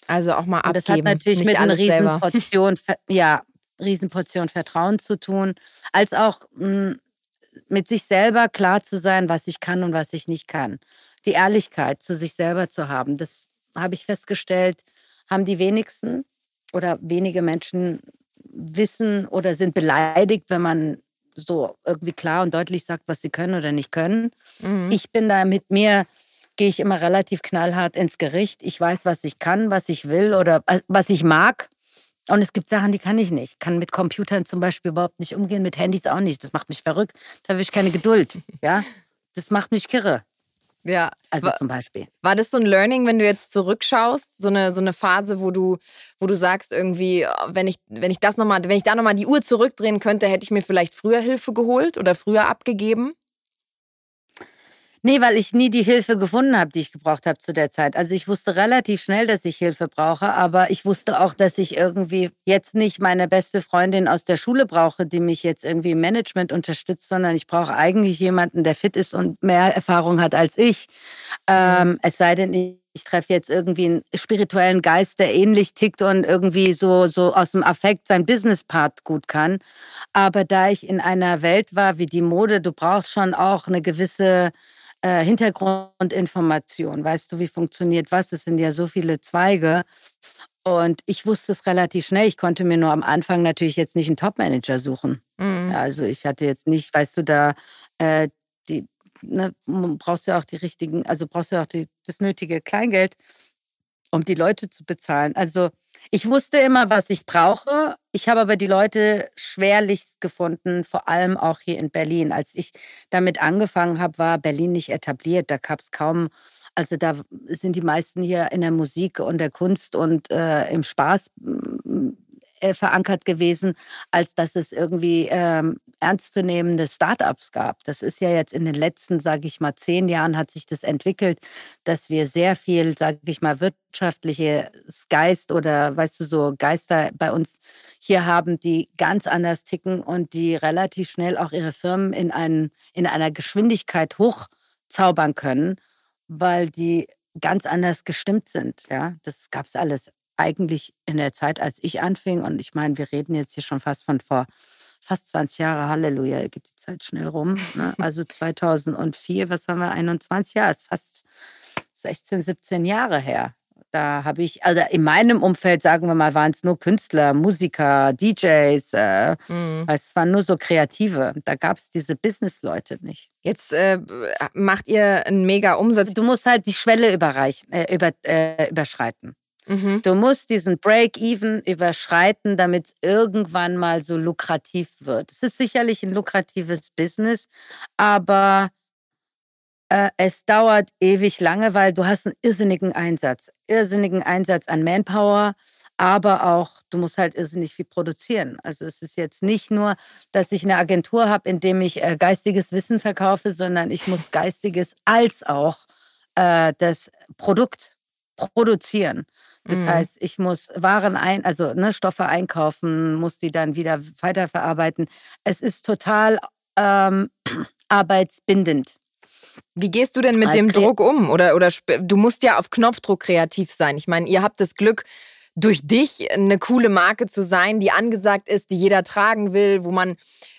Also auch mal abgeben. Und das hat natürlich mit einer Riesenportion, ja, Riesenportion Vertrauen zu tun, als auch mh, hm, mit sich selber klar zu sein, was ich kann und was ich nicht kann. Die Ehrlichkeit zu sich selber zu haben, das habe ich festgestellt, haben die wenigsten oder wenige Menschen wissen oder sind beleidigt, wenn man so irgendwie klar und deutlich sagt, was sie können oder nicht können. Mhm. Ich bin da mit mir, gehe ich immer relativ knallhart ins Gericht. Ich weiß, was ich kann, was ich will oder äh, was ich mag. Und es gibt Sachen, die kann ich nicht. Ich kann mit Computern zum Beispiel überhaupt nicht umgehen, mit Handys auch nicht. Das macht mich verrückt. Da habe ich keine Geduld. <laughs> Ja, das macht mich kirre. Ja. Also war, zum Beispiel. War das so ein Learning, wenn du jetzt zurückschaust, so eine, so eine Phase, wo du, wo du sagst, irgendwie, wenn ich, wenn ich das noch mal, wenn ich da nochmal die Uhr zurückdrehen könnte, hätte ich mir vielleicht früher Hilfe geholt oder früher abgegeben? Nee, weil ich nie die Hilfe gefunden habe, die ich gebraucht habe zu der Zeit. Also ich wusste relativ schnell, dass ich Hilfe brauche, aber ich wusste auch, dass ich irgendwie jetzt nicht meine beste Freundin aus der Schule brauche, die mich jetzt irgendwie im Management unterstützt, sondern ich brauche eigentlich jemanden, der fit ist und mehr Erfahrung hat als ich. Ähm, es sei denn, ich treffe jetzt irgendwie einen spirituellen Geist, der ähnlich tickt und irgendwie so, so aus dem Affekt sein Business-Part gut kann. Aber da ich in einer Welt war wie die Mode, du brauchst schon auch eine gewisse äh, Hintergrundinformation. Weißt du, wie funktioniert was? Es sind ja so viele Zweige. Und ich wusste es relativ schnell. Ich konnte mir nur am Anfang natürlich jetzt nicht einen Top-Manager suchen. Mhm. Also ich hatte jetzt nicht, weißt du, da äh, die, ne, brauchst du ja auch die richtigen, also brauchst du ja auch die, das nötige Kleingeld, um die Leute zu bezahlen. Also ich wusste immer, was ich brauche. Ich habe aber die Leute schwerlichst gefunden, vor allem auch hier in Berlin. Als ich damit angefangen habe, war Berlin nicht etabliert. Da gab es kaum, also da sind die meisten hier in der Musik und der Kunst und äh, im Spaß äh, verankert gewesen, als dass es irgendwie ähm, ernstzunehmende Startups gab. Das ist ja jetzt in den letzten, sage ich mal, zehn Jahren hat sich das entwickelt, dass wir sehr viel, sage ich mal, wirtschaftliches Geist oder, weißt du, so Geister bei uns hier haben, die ganz anders ticken und die relativ schnell auch ihre Firmen in, einen, in einer Geschwindigkeit hochzaubern können, weil die ganz anders gestimmt sind. Ja, das gab es alles eigentlich in der Zeit, als ich anfing. Und ich meine, wir reden jetzt hier schon fast von vor fast 20 Jahre, Halleluja, geht die Zeit schnell rum. Ne? <laughs> Also 2004, was haben wir, 21 Jahre, ist fast 16, 17 Jahre her. Da habe ich, also in meinem Umfeld, sagen wir mal, waren es nur Künstler, Musiker, DJs, äh, mhm. es waren nur so Kreative. Da gab es diese Business-Leute nicht. Jetzt äh, macht ihr einen mega Umsatz. Du musst halt die Schwelle überreichen, äh, über, äh, überschreiten. Mhm. Du musst diesen Break-Even überschreiten, damit es irgendwann mal so lukrativ wird. Es ist sicherlich ein lukratives Business, aber äh, es dauert ewig lange, weil du hast einen irrsinnigen Einsatz, irrsinnigen Einsatz an Manpower, aber auch du musst halt irrsinnig viel produzieren. Also es ist jetzt nicht nur, dass ich eine Agentur habe, in dem ich äh, geistiges Wissen verkaufe, sondern ich muss geistiges als auch äh, das Produkt produzieren. Das mhm. heißt, ich muss Waren ein, also ne, Stoffe einkaufen, muss die dann wieder weiterverarbeiten. Es ist total ähm, <clears throat> arbeitsbindend. Wie gehst du denn mit Als dem Druck um? Oder, oder du musst ja auf Knopfdruck kreativ sein. Ich meine, ihr habt das Glück, durch dich eine coole Marke zu sein, die angesagt ist, die jeder tragen will, wo man,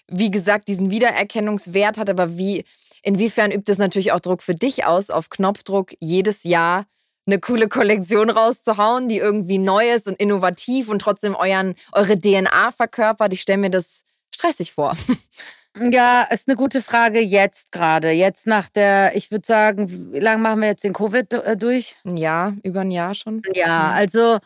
wie gesagt, diesen Wiedererkennungswert hat. Aber wie, inwiefern übt es natürlich auch Druck für dich aus, auf Knopfdruck jedes Jahr eine coole Kollektion rauszuhauen, die irgendwie neu ist und innovativ und trotzdem euren, eure DNA verkörpert. Ich stelle mir das stressig vor. <laughs> Ja, ist eine gute Frage jetzt gerade. Jetzt nach der, ich würde sagen, wie lange machen wir jetzt den Covid äh, durch? Ja, über ein Jahr schon. Ja, also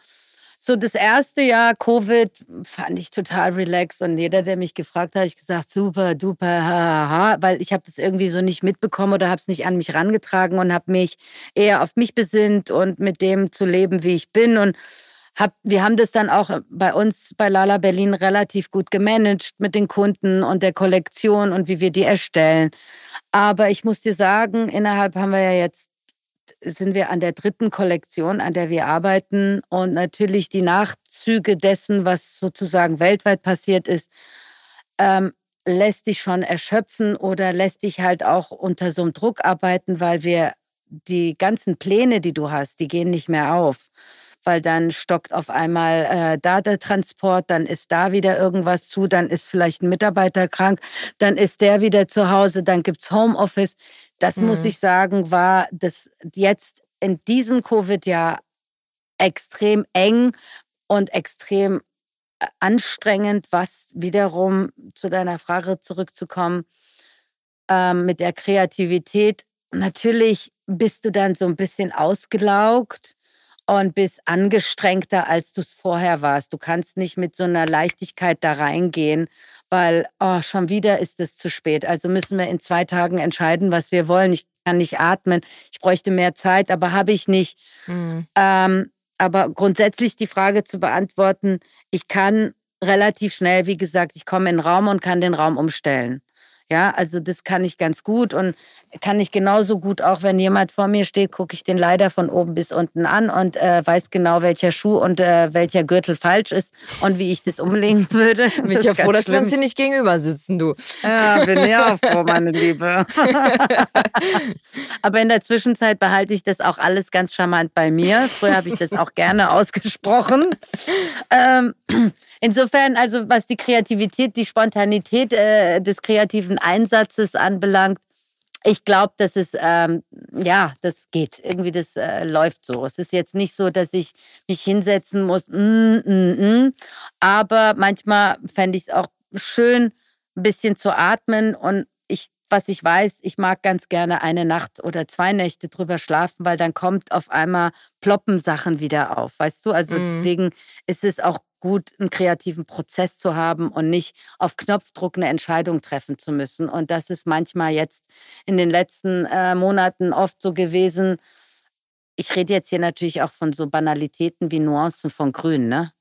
so das erste Jahr Covid fand ich total relaxed und jeder, der mich gefragt hat, ich gesagt, super, duper, haha, weil ich habe das irgendwie so nicht mitbekommen oder habe es nicht an mich rangetragen und habe mich eher auf mich besinnt und mit dem zu leben, wie ich bin und hab, wir haben das dann auch bei uns bei Lala Berlin relativ gut gemanagt mit den Kunden und der Kollektion und wie wir die erstellen. Aber ich muss dir sagen, innerhalb haben wir ja jetzt sind wir an der dritten Kollektion, an der wir arbeiten. Und natürlich die Nachzüge dessen, was sozusagen weltweit passiert ist, ähm, lässt dich schon erschöpfen oder lässt dich halt auch unter so einem Druck arbeiten, weil wir die ganzen Pläne, die du hast, die gehen nicht mehr auf. Weil dann stockt auf einmal äh, da der Transport, dann ist da wieder irgendwas zu, dann ist vielleicht ein Mitarbeiter krank, dann ist der wieder zu Hause, dann gibt es Homeoffice. Das mhm. muss ich sagen, war das jetzt in diesem Covid-Jahr extrem eng und extrem äh, anstrengend, was wiederum zu deiner Frage zurückzukommen, ähm, mit der Kreativität. Natürlich bist du dann so ein bisschen ausgelaugt und bist angestrengter, als du es vorher warst. Du kannst nicht mit so einer Leichtigkeit da reingehen, weil oh, schon wieder ist es zu spät. Also müssen wir in zwei Tagen entscheiden, was wir wollen. Ich kann nicht atmen, ich bräuchte mehr Zeit, aber habe ich nicht. Mhm. Ähm, aber grundsätzlich die Frage zu beantworten, ich kann relativ schnell, wie gesagt, ich komme in den Raum und kann den Raum umstellen. Ja, also das kann ich ganz gut und kann ich genauso gut, auch wenn jemand vor mir steht, gucke ich den leider von oben bis unten an und äh, weiß genau, welcher Schuh und äh, welcher Gürtel falsch ist und wie ich das umlegen <laughs> würde. Bin ich ja froh, dass wir uns hier nicht gegenüber sitzen, du. Ja, bin ja auch froh, meine Liebe. <laughs> Aber in der Zwischenzeit behalte ich das auch alles ganz charmant bei mir. Früher habe ich das auch gerne ausgesprochen. Ähm, <clears throat> insofern, also was die Kreativität, die Spontanität äh, des kreativen Einsatzes anbelangt, ich glaube, dass es, ähm, ja, das geht. Irgendwie, das äh, läuft so. Es ist jetzt nicht so, dass ich mich hinsetzen muss, mm, mm, mm. aber manchmal fände ich es auch schön, ein bisschen zu atmen und ich was ich weiß, ich mag ganz gerne eine Nacht oder zwei Nächte drüber schlafen, weil dann kommt auf einmal ploppen Sachen wieder auf, weißt du? Also mhm. deswegen ist es auch gut, einen kreativen Prozess zu haben und nicht auf Knopfdruck eine Entscheidung treffen zu müssen. Und das ist manchmal jetzt in den letzten äh, Monaten oft so gewesen. Ich rede jetzt hier natürlich auch von so Banalitäten wie Nuancen von Grün, ne?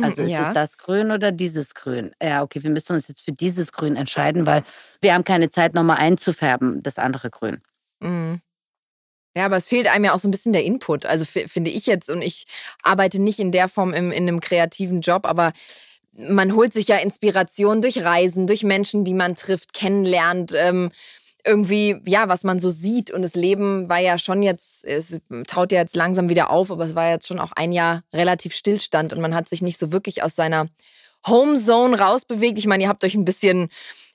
Also <laughs> ist ja. es das Grün oder dieses Grün? Ja, okay, wir müssen uns jetzt für dieses Grün entscheiden, weil wir haben keine Zeit, nochmal einzufärben, das andere Grün. Mhm. Ja, aber es fehlt einem ja auch so ein bisschen der Input. Also finde ich jetzt, und ich arbeite nicht in der Form im, in einem kreativen Job, aber man holt sich ja Inspiration durch Reisen, durch Menschen, die man trifft, kennenlernt. Ähm, irgendwie, ja, was man so sieht. Und das Leben war ja schon jetzt, es taut ja jetzt langsam wieder auf, aber es war jetzt schon auch ein Jahr relativ Stillstand und man hat sich nicht so wirklich aus seiner Homezone rausbewegt. Ich meine, ihr habt euch ein bisschen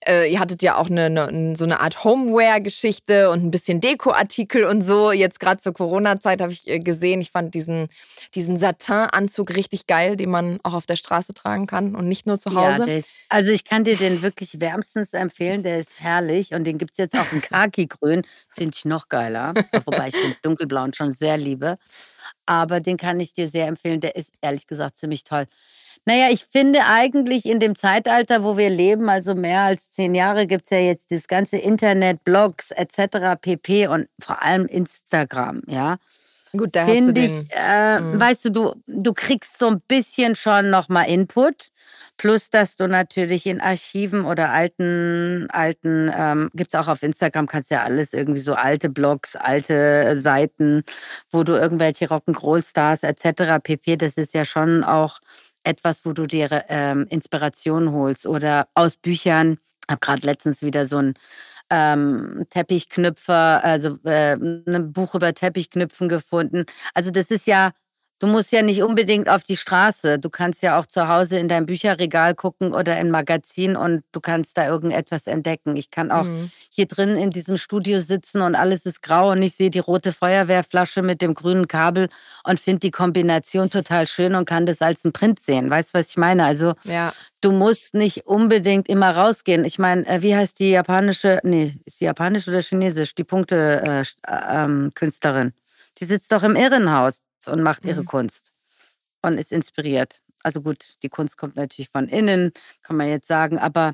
äh, ihr hattet ja auch eine, eine, so eine Art Homeware-Geschichte und ein bisschen Dekoartikel und so. Jetzt gerade zur Corona-Zeit habe ich äh, gesehen, ich fand diesen, diesen Satin-Anzug richtig geil, den man auch auf der Straße tragen kann und nicht nur zu Hause. Ja, ist, also ich kann dir den wirklich wärmstens empfehlen, der ist herrlich und den gibt es jetzt auch in Khaki-Grün, finde ich noch geiler, wobei ich den dunkelblauen schon sehr liebe. Aber den kann ich dir sehr empfehlen, der ist ehrlich gesagt ziemlich toll. Naja, ich finde eigentlich in dem Zeitalter, wo wir leben, also mehr als zehn Jahre, gibt es ja jetzt das ganze Internet, Blogs etc. pp. und vor allem Instagram, ja. Gut, da Find hast du ich, äh, mhm. weißt du, du, du kriegst so ein bisschen schon nochmal Input. Plus, dass du natürlich in Archiven oder alten, alten, ähm, gibt es auch auf Instagram, kannst ja alles irgendwie so alte Blogs, alte Seiten, wo du irgendwelche Rock'n'Roll-Stars etc. pp. Das ist ja schon auch etwas, wo du dir ähm, Inspiration holst oder aus Büchern. Ich habe gerade letztens wieder so ein ähm, Teppichknüpfer, also äh, ein Buch über Teppichknüpfen gefunden. Also das ist ja Du musst ja nicht unbedingt auf die Straße. Du kannst ja auch zu Hause in dein Bücherregal gucken oder in Magazin und du kannst da irgendetwas entdecken. Ich kann auch mhm. hier drin in diesem Studio sitzen und alles ist grau und ich sehe die rote Feuerwehrflasche mit dem grünen Kabel und finde die Kombination total schön und kann das als ein Print sehen. Weißt du, was ich meine? Also ja. du musst nicht unbedingt immer rausgehen. Ich meine, äh, wie heißt die japanische, nee, ist die japanisch oder chinesisch, die Punkte-Künstlerin? Äh, ähm, die sitzt doch im Irrenhaus und macht ihre mhm. Kunst und ist inspiriert. Also gut, die Kunst kommt natürlich von innen, kann man jetzt sagen, aber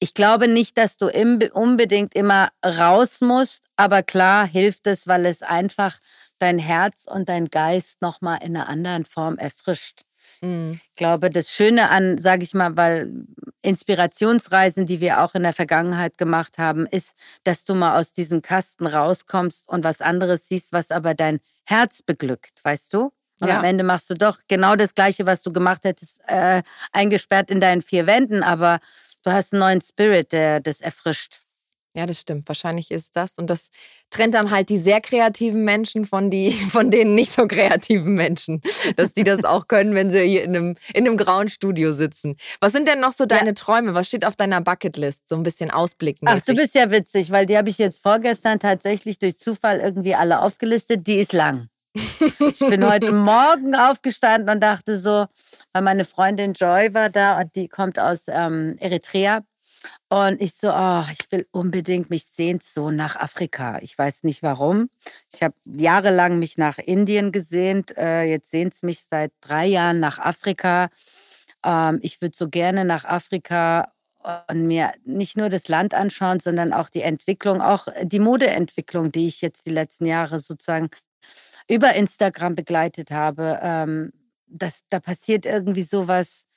ich glaube nicht, dass du unbedingt immer raus musst, aber klar hilft es, weil es einfach dein Herz und dein Geist nochmal in einer anderen Form erfrischt. Mhm. Ich glaube, das Schöne an, sage ich mal, weil Inspirationsreisen, die wir auch in der Vergangenheit gemacht haben, ist, dass du mal aus diesem Kasten rauskommst und was anderes siehst, was aber dein Herz beglückt, weißt du? Und ja. am Ende machst du doch genau das Gleiche, was du gemacht hättest, äh, eingesperrt in deinen vier Wänden, aber du hast einen neuen Spirit, der das erfrischt. Ja, das stimmt. Wahrscheinlich ist das. Und das trennt dann halt die sehr kreativen Menschen von, die, <laughs> von den nicht so kreativen Menschen. Dass die das auch können, wenn sie hier in einem, in einem grauen Studio sitzen. Was sind denn noch so deine ja. Träume? Was steht auf deiner Bucketlist? So ein bisschen ausblicken. Ach, du bist ja witzig, weil die habe ich jetzt vorgestern tatsächlich durch Zufall irgendwie alle aufgelistet. Die ist lang. Ich bin heute <laughs> Morgen aufgestanden und dachte so, weil meine Freundin Joy war da und die kommt aus ähm, Eritrea. Und ich so, oh, ich will unbedingt, mich sehnt so nach Afrika. Ich weiß nicht warum. Ich habe jahrelang mich nach Indien gesehnt. Äh, jetzt sehnt es mich seit drei Jahren nach Afrika. Ähm, ich würde so gerne nach Afrika und mir nicht nur das Land anschauen, sondern auch die Entwicklung, auch die Modeentwicklung, die ich jetzt die letzten Jahre sozusagen über Instagram begleitet habe. Ähm, das, da passiert irgendwie sowas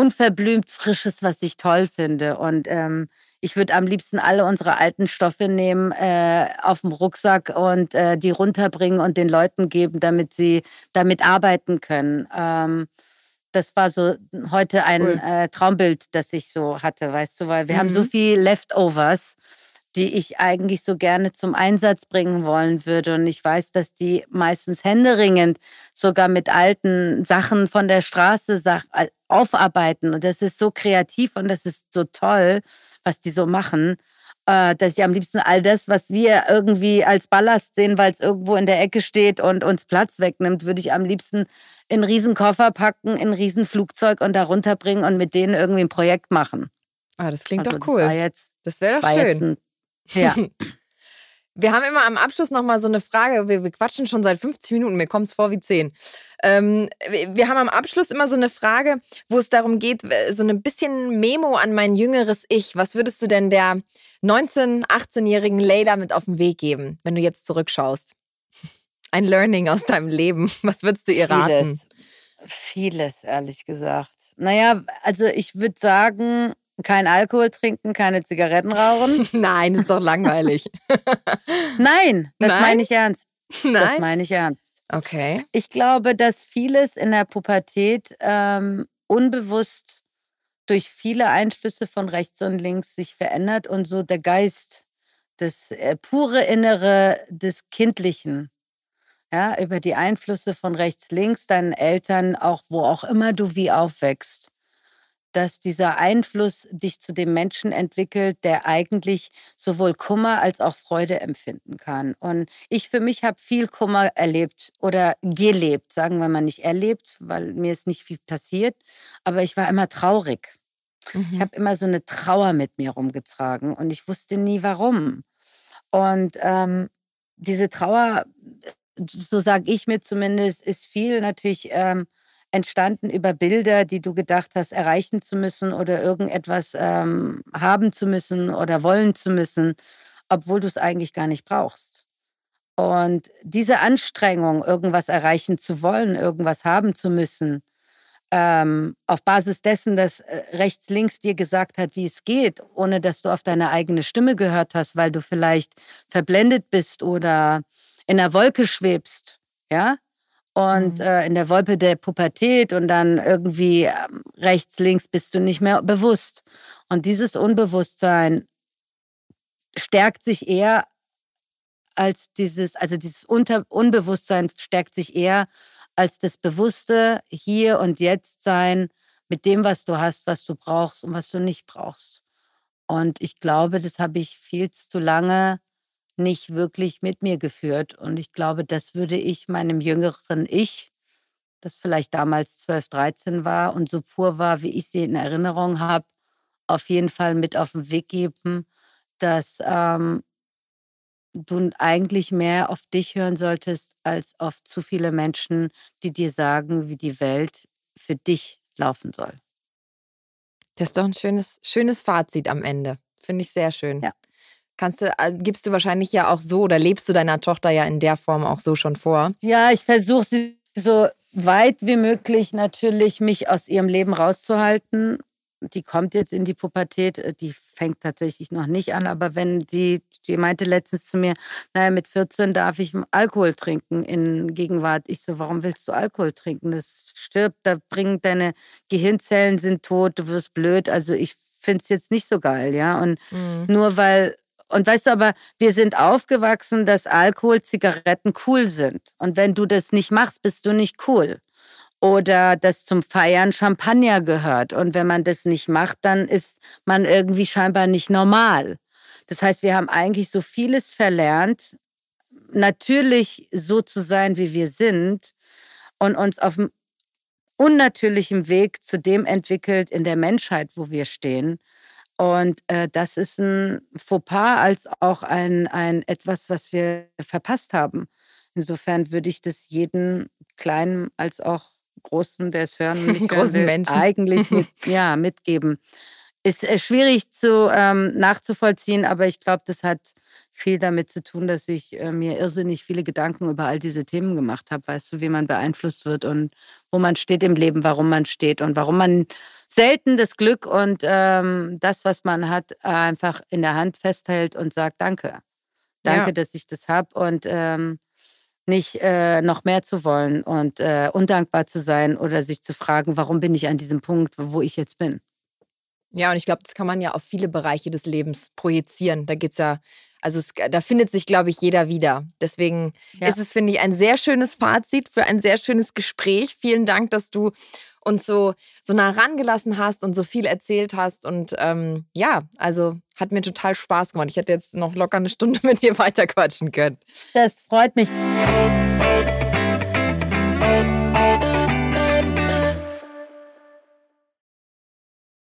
unverblümt Frisches, was ich toll finde. Und ähm, ich würde am liebsten alle unsere alten Stoffe nehmen, äh, auf dem Rucksack und äh, die runterbringen und den Leuten geben, damit sie damit arbeiten können. Ähm, das war so heute ein cool. äh, Traumbild, das ich so hatte, weißt du, weil wir mhm. haben so mhm. viel Leftovers die ich eigentlich so gerne zum Einsatz bringen wollen würde. Und ich weiß, dass die meistens händeringend sogar mit alten Sachen von der Straße äh, aufarbeiten. Und das ist so kreativ und das ist so toll, was die so machen, äh, dass ich am liebsten all das, was wir irgendwie als Ballast sehen, weil es irgendwo in der Ecke steht und uns Platz wegnimmt, würde ich am liebsten in einen Riesenkoffer packen, in ein Riesenflugzeug und da runterbringen und mit denen irgendwie ein Projekt machen. Ah, das klingt also, doch cool. Das, das wäre doch schön. Ja. <laughs> Wir haben immer am Abschluss nochmal so eine Frage. Wir, wir, quatschen schon seit 50 Minuten, mir kommt es vor wie 10. Ähm, wir haben am Abschluss immer so eine Frage, wo es darum geht, so ein bisschen Memo an mein jüngeres Ich. Was würdest du denn der 19-, 18-jährigen Leila mit auf den Weg geben, wenn du jetzt zurückschaust? Ein Learning aus deinem Leben. Was würdest du ihr raten? Vieles, Vieles ehrlich gesagt. Naja, also ich würde sagen, kein Alkohol trinken, keine Zigaretten rauchen. <laughs> Nein, ist doch langweilig. <laughs> Nein, das Nein? meine ich ernst. Nein? Das meine ich ernst. Okay. Ich glaube, dass vieles in der Pubertät ähm, unbewusst durch viele Einflüsse von rechts und links sich verändert und so der Geist, das äh, pure Innere des Kindlichen, ja, über die Einflüsse von rechts, links, deinen Eltern, auch wo auch immer du wie aufwächst, dass dieser Einfluss dich zu dem Menschen entwickelt, der eigentlich sowohl Kummer als auch Freude empfinden kann. Und ich für mich habe viel Kummer erlebt oder gelebt, sagen wir mal nicht erlebt, weil mir ist nicht viel passiert, aber ich war immer traurig. Mhm. Ich habe immer so eine Trauer mit mir rumgetragen und ich wusste nie warum. Und ähm, diese Trauer, so sage ich mir zumindest, ist viel natürlich ähm, entstanden über Bilder, die du gedacht hast, erreichen zu müssen oder irgendetwas ähm, haben zu müssen oder wollen zu müssen, obwohl du es eigentlich gar nicht brauchst. Und diese Anstrengung, irgendwas erreichen zu wollen, irgendwas haben zu müssen, ähm, auf Basis dessen, dass äh, rechts, links dir gesagt hat, wie es geht, ohne dass du auf deine eigene Stimme gehört hast, weil du vielleicht verblendet bist oder in einer Wolke schwebst, ja, und mhm. äh, in der Wolpe der Pubertät und dann irgendwie ähm, rechts, links bist du nicht mehr bewusst. Und dieses Unbewusstsein stärkt sich eher als dieses, also dieses Unter Unbewusstsein stärkt sich eher als das bewusste Hier und Jetzt sein mit dem, was du hast, was du brauchst und was du nicht brauchst. Und ich glaube, das habe ich viel zu lange nicht wirklich mit mir geführt. Und ich glaube, das würde ich meinem jüngeren Ich, das vielleicht damals 12, 13 war und so pur war, wie ich sie in Erinnerung habe, auf jeden Fall mit auf den Weg geben, dass ähm, du eigentlich mehr auf dich hören solltest, als auf zu viele Menschen, die dir sagen, wie die Welt für dich laufen soll. Das ist doch ein schönes, schönes Fazit am Ende. Finde ich sehr schön. Ja. Kannst du, äh, gibst du wahrscheinlich ja auch so oder lebst du deiner Tochter ja in der Form auch so schon vor? Ja, ich versuche sie so weit wie möglich natürlich mich aus ihrem Leben rauszuhalten. Die kommt jetzt in die Pubertät, äh, die fängt tatsächlich noch nicht an, aber wenn sie, die meinte letztens zu mir, naja, mit 14 darf ich Alkohol trinken in Gegenwart. Ich so, warum willst du Alkohol trinken? Das stirbt, da bringen deine Gehirnzellen sind tot, du wirst blöd. Also ich finde es jetzt nicht so geil, ja. Und mhm. nur weil und weißt du aber, wir sind aufgewachsen, dass Alkohol, Zigaretten cool sind. Und wenn du das nicht machst, bist du nicht cool. Oder dass zum Feiern Champagner gehört. Und wenn man das nicht macht, dann ist man irgendwie scheinbar nicht normal. Das heißt, wir haben eigentlich so vieles verlernt, natürlich so zu sein, wie wir sind und uns auf einem unnatürlichen Weg zu dem entwickelt in der Menschheit, wo wir stehen. Und äh, das ist ein Fauxpas als auch ein, ein etwas, was wir verpasst haben. Insofern würde ich das jedem Kleinen als auch Großen, der es hören <laughs> nicht Großen will, Menschen. eigentlich mit, <laughs> ja, mitgeben. Ist äh, schwierig zu ähm, nachzuvollziehen, aber ich glaube, das hat viel damit zu tun, dass ich äh, mir irrsinnig viele Gedanken über all diese Themen gemacht habe. Weißt du, wie man beeinflusst wird und wo man steht im Leben, warum man steht und warum man selten das Glück und ähm, das, was man hat, einfach in der Hand festhält und sagt Danke. Danke, ja. dass ich das habe und ähm, nicht äh, noch mehr zu wollen und äh, undankbar zu sein oder sich zu fragen, warum bin ich an diesem Punkt, wo ich jetzt bin. Ja, und ich glaube, das kann man ja auf viele Bereiche des Lebens projizieren. Da geht's ja, also es, da findet sich, glaube ich, jeder wieder. Deswegen ja. ist es, finde ich, ein sehr schönes Fazit für ein sehr schönes Gespräch. Vielen Dank, dass du uns so, so nah rangelassen hast und so viel erzählt hast. Und ähm, ja, also hat mir total Spaß gemacht. Ich hätte jetzt noch locker eine Stunde <laughs> mit dir weiterquatschen können. Das freut mich.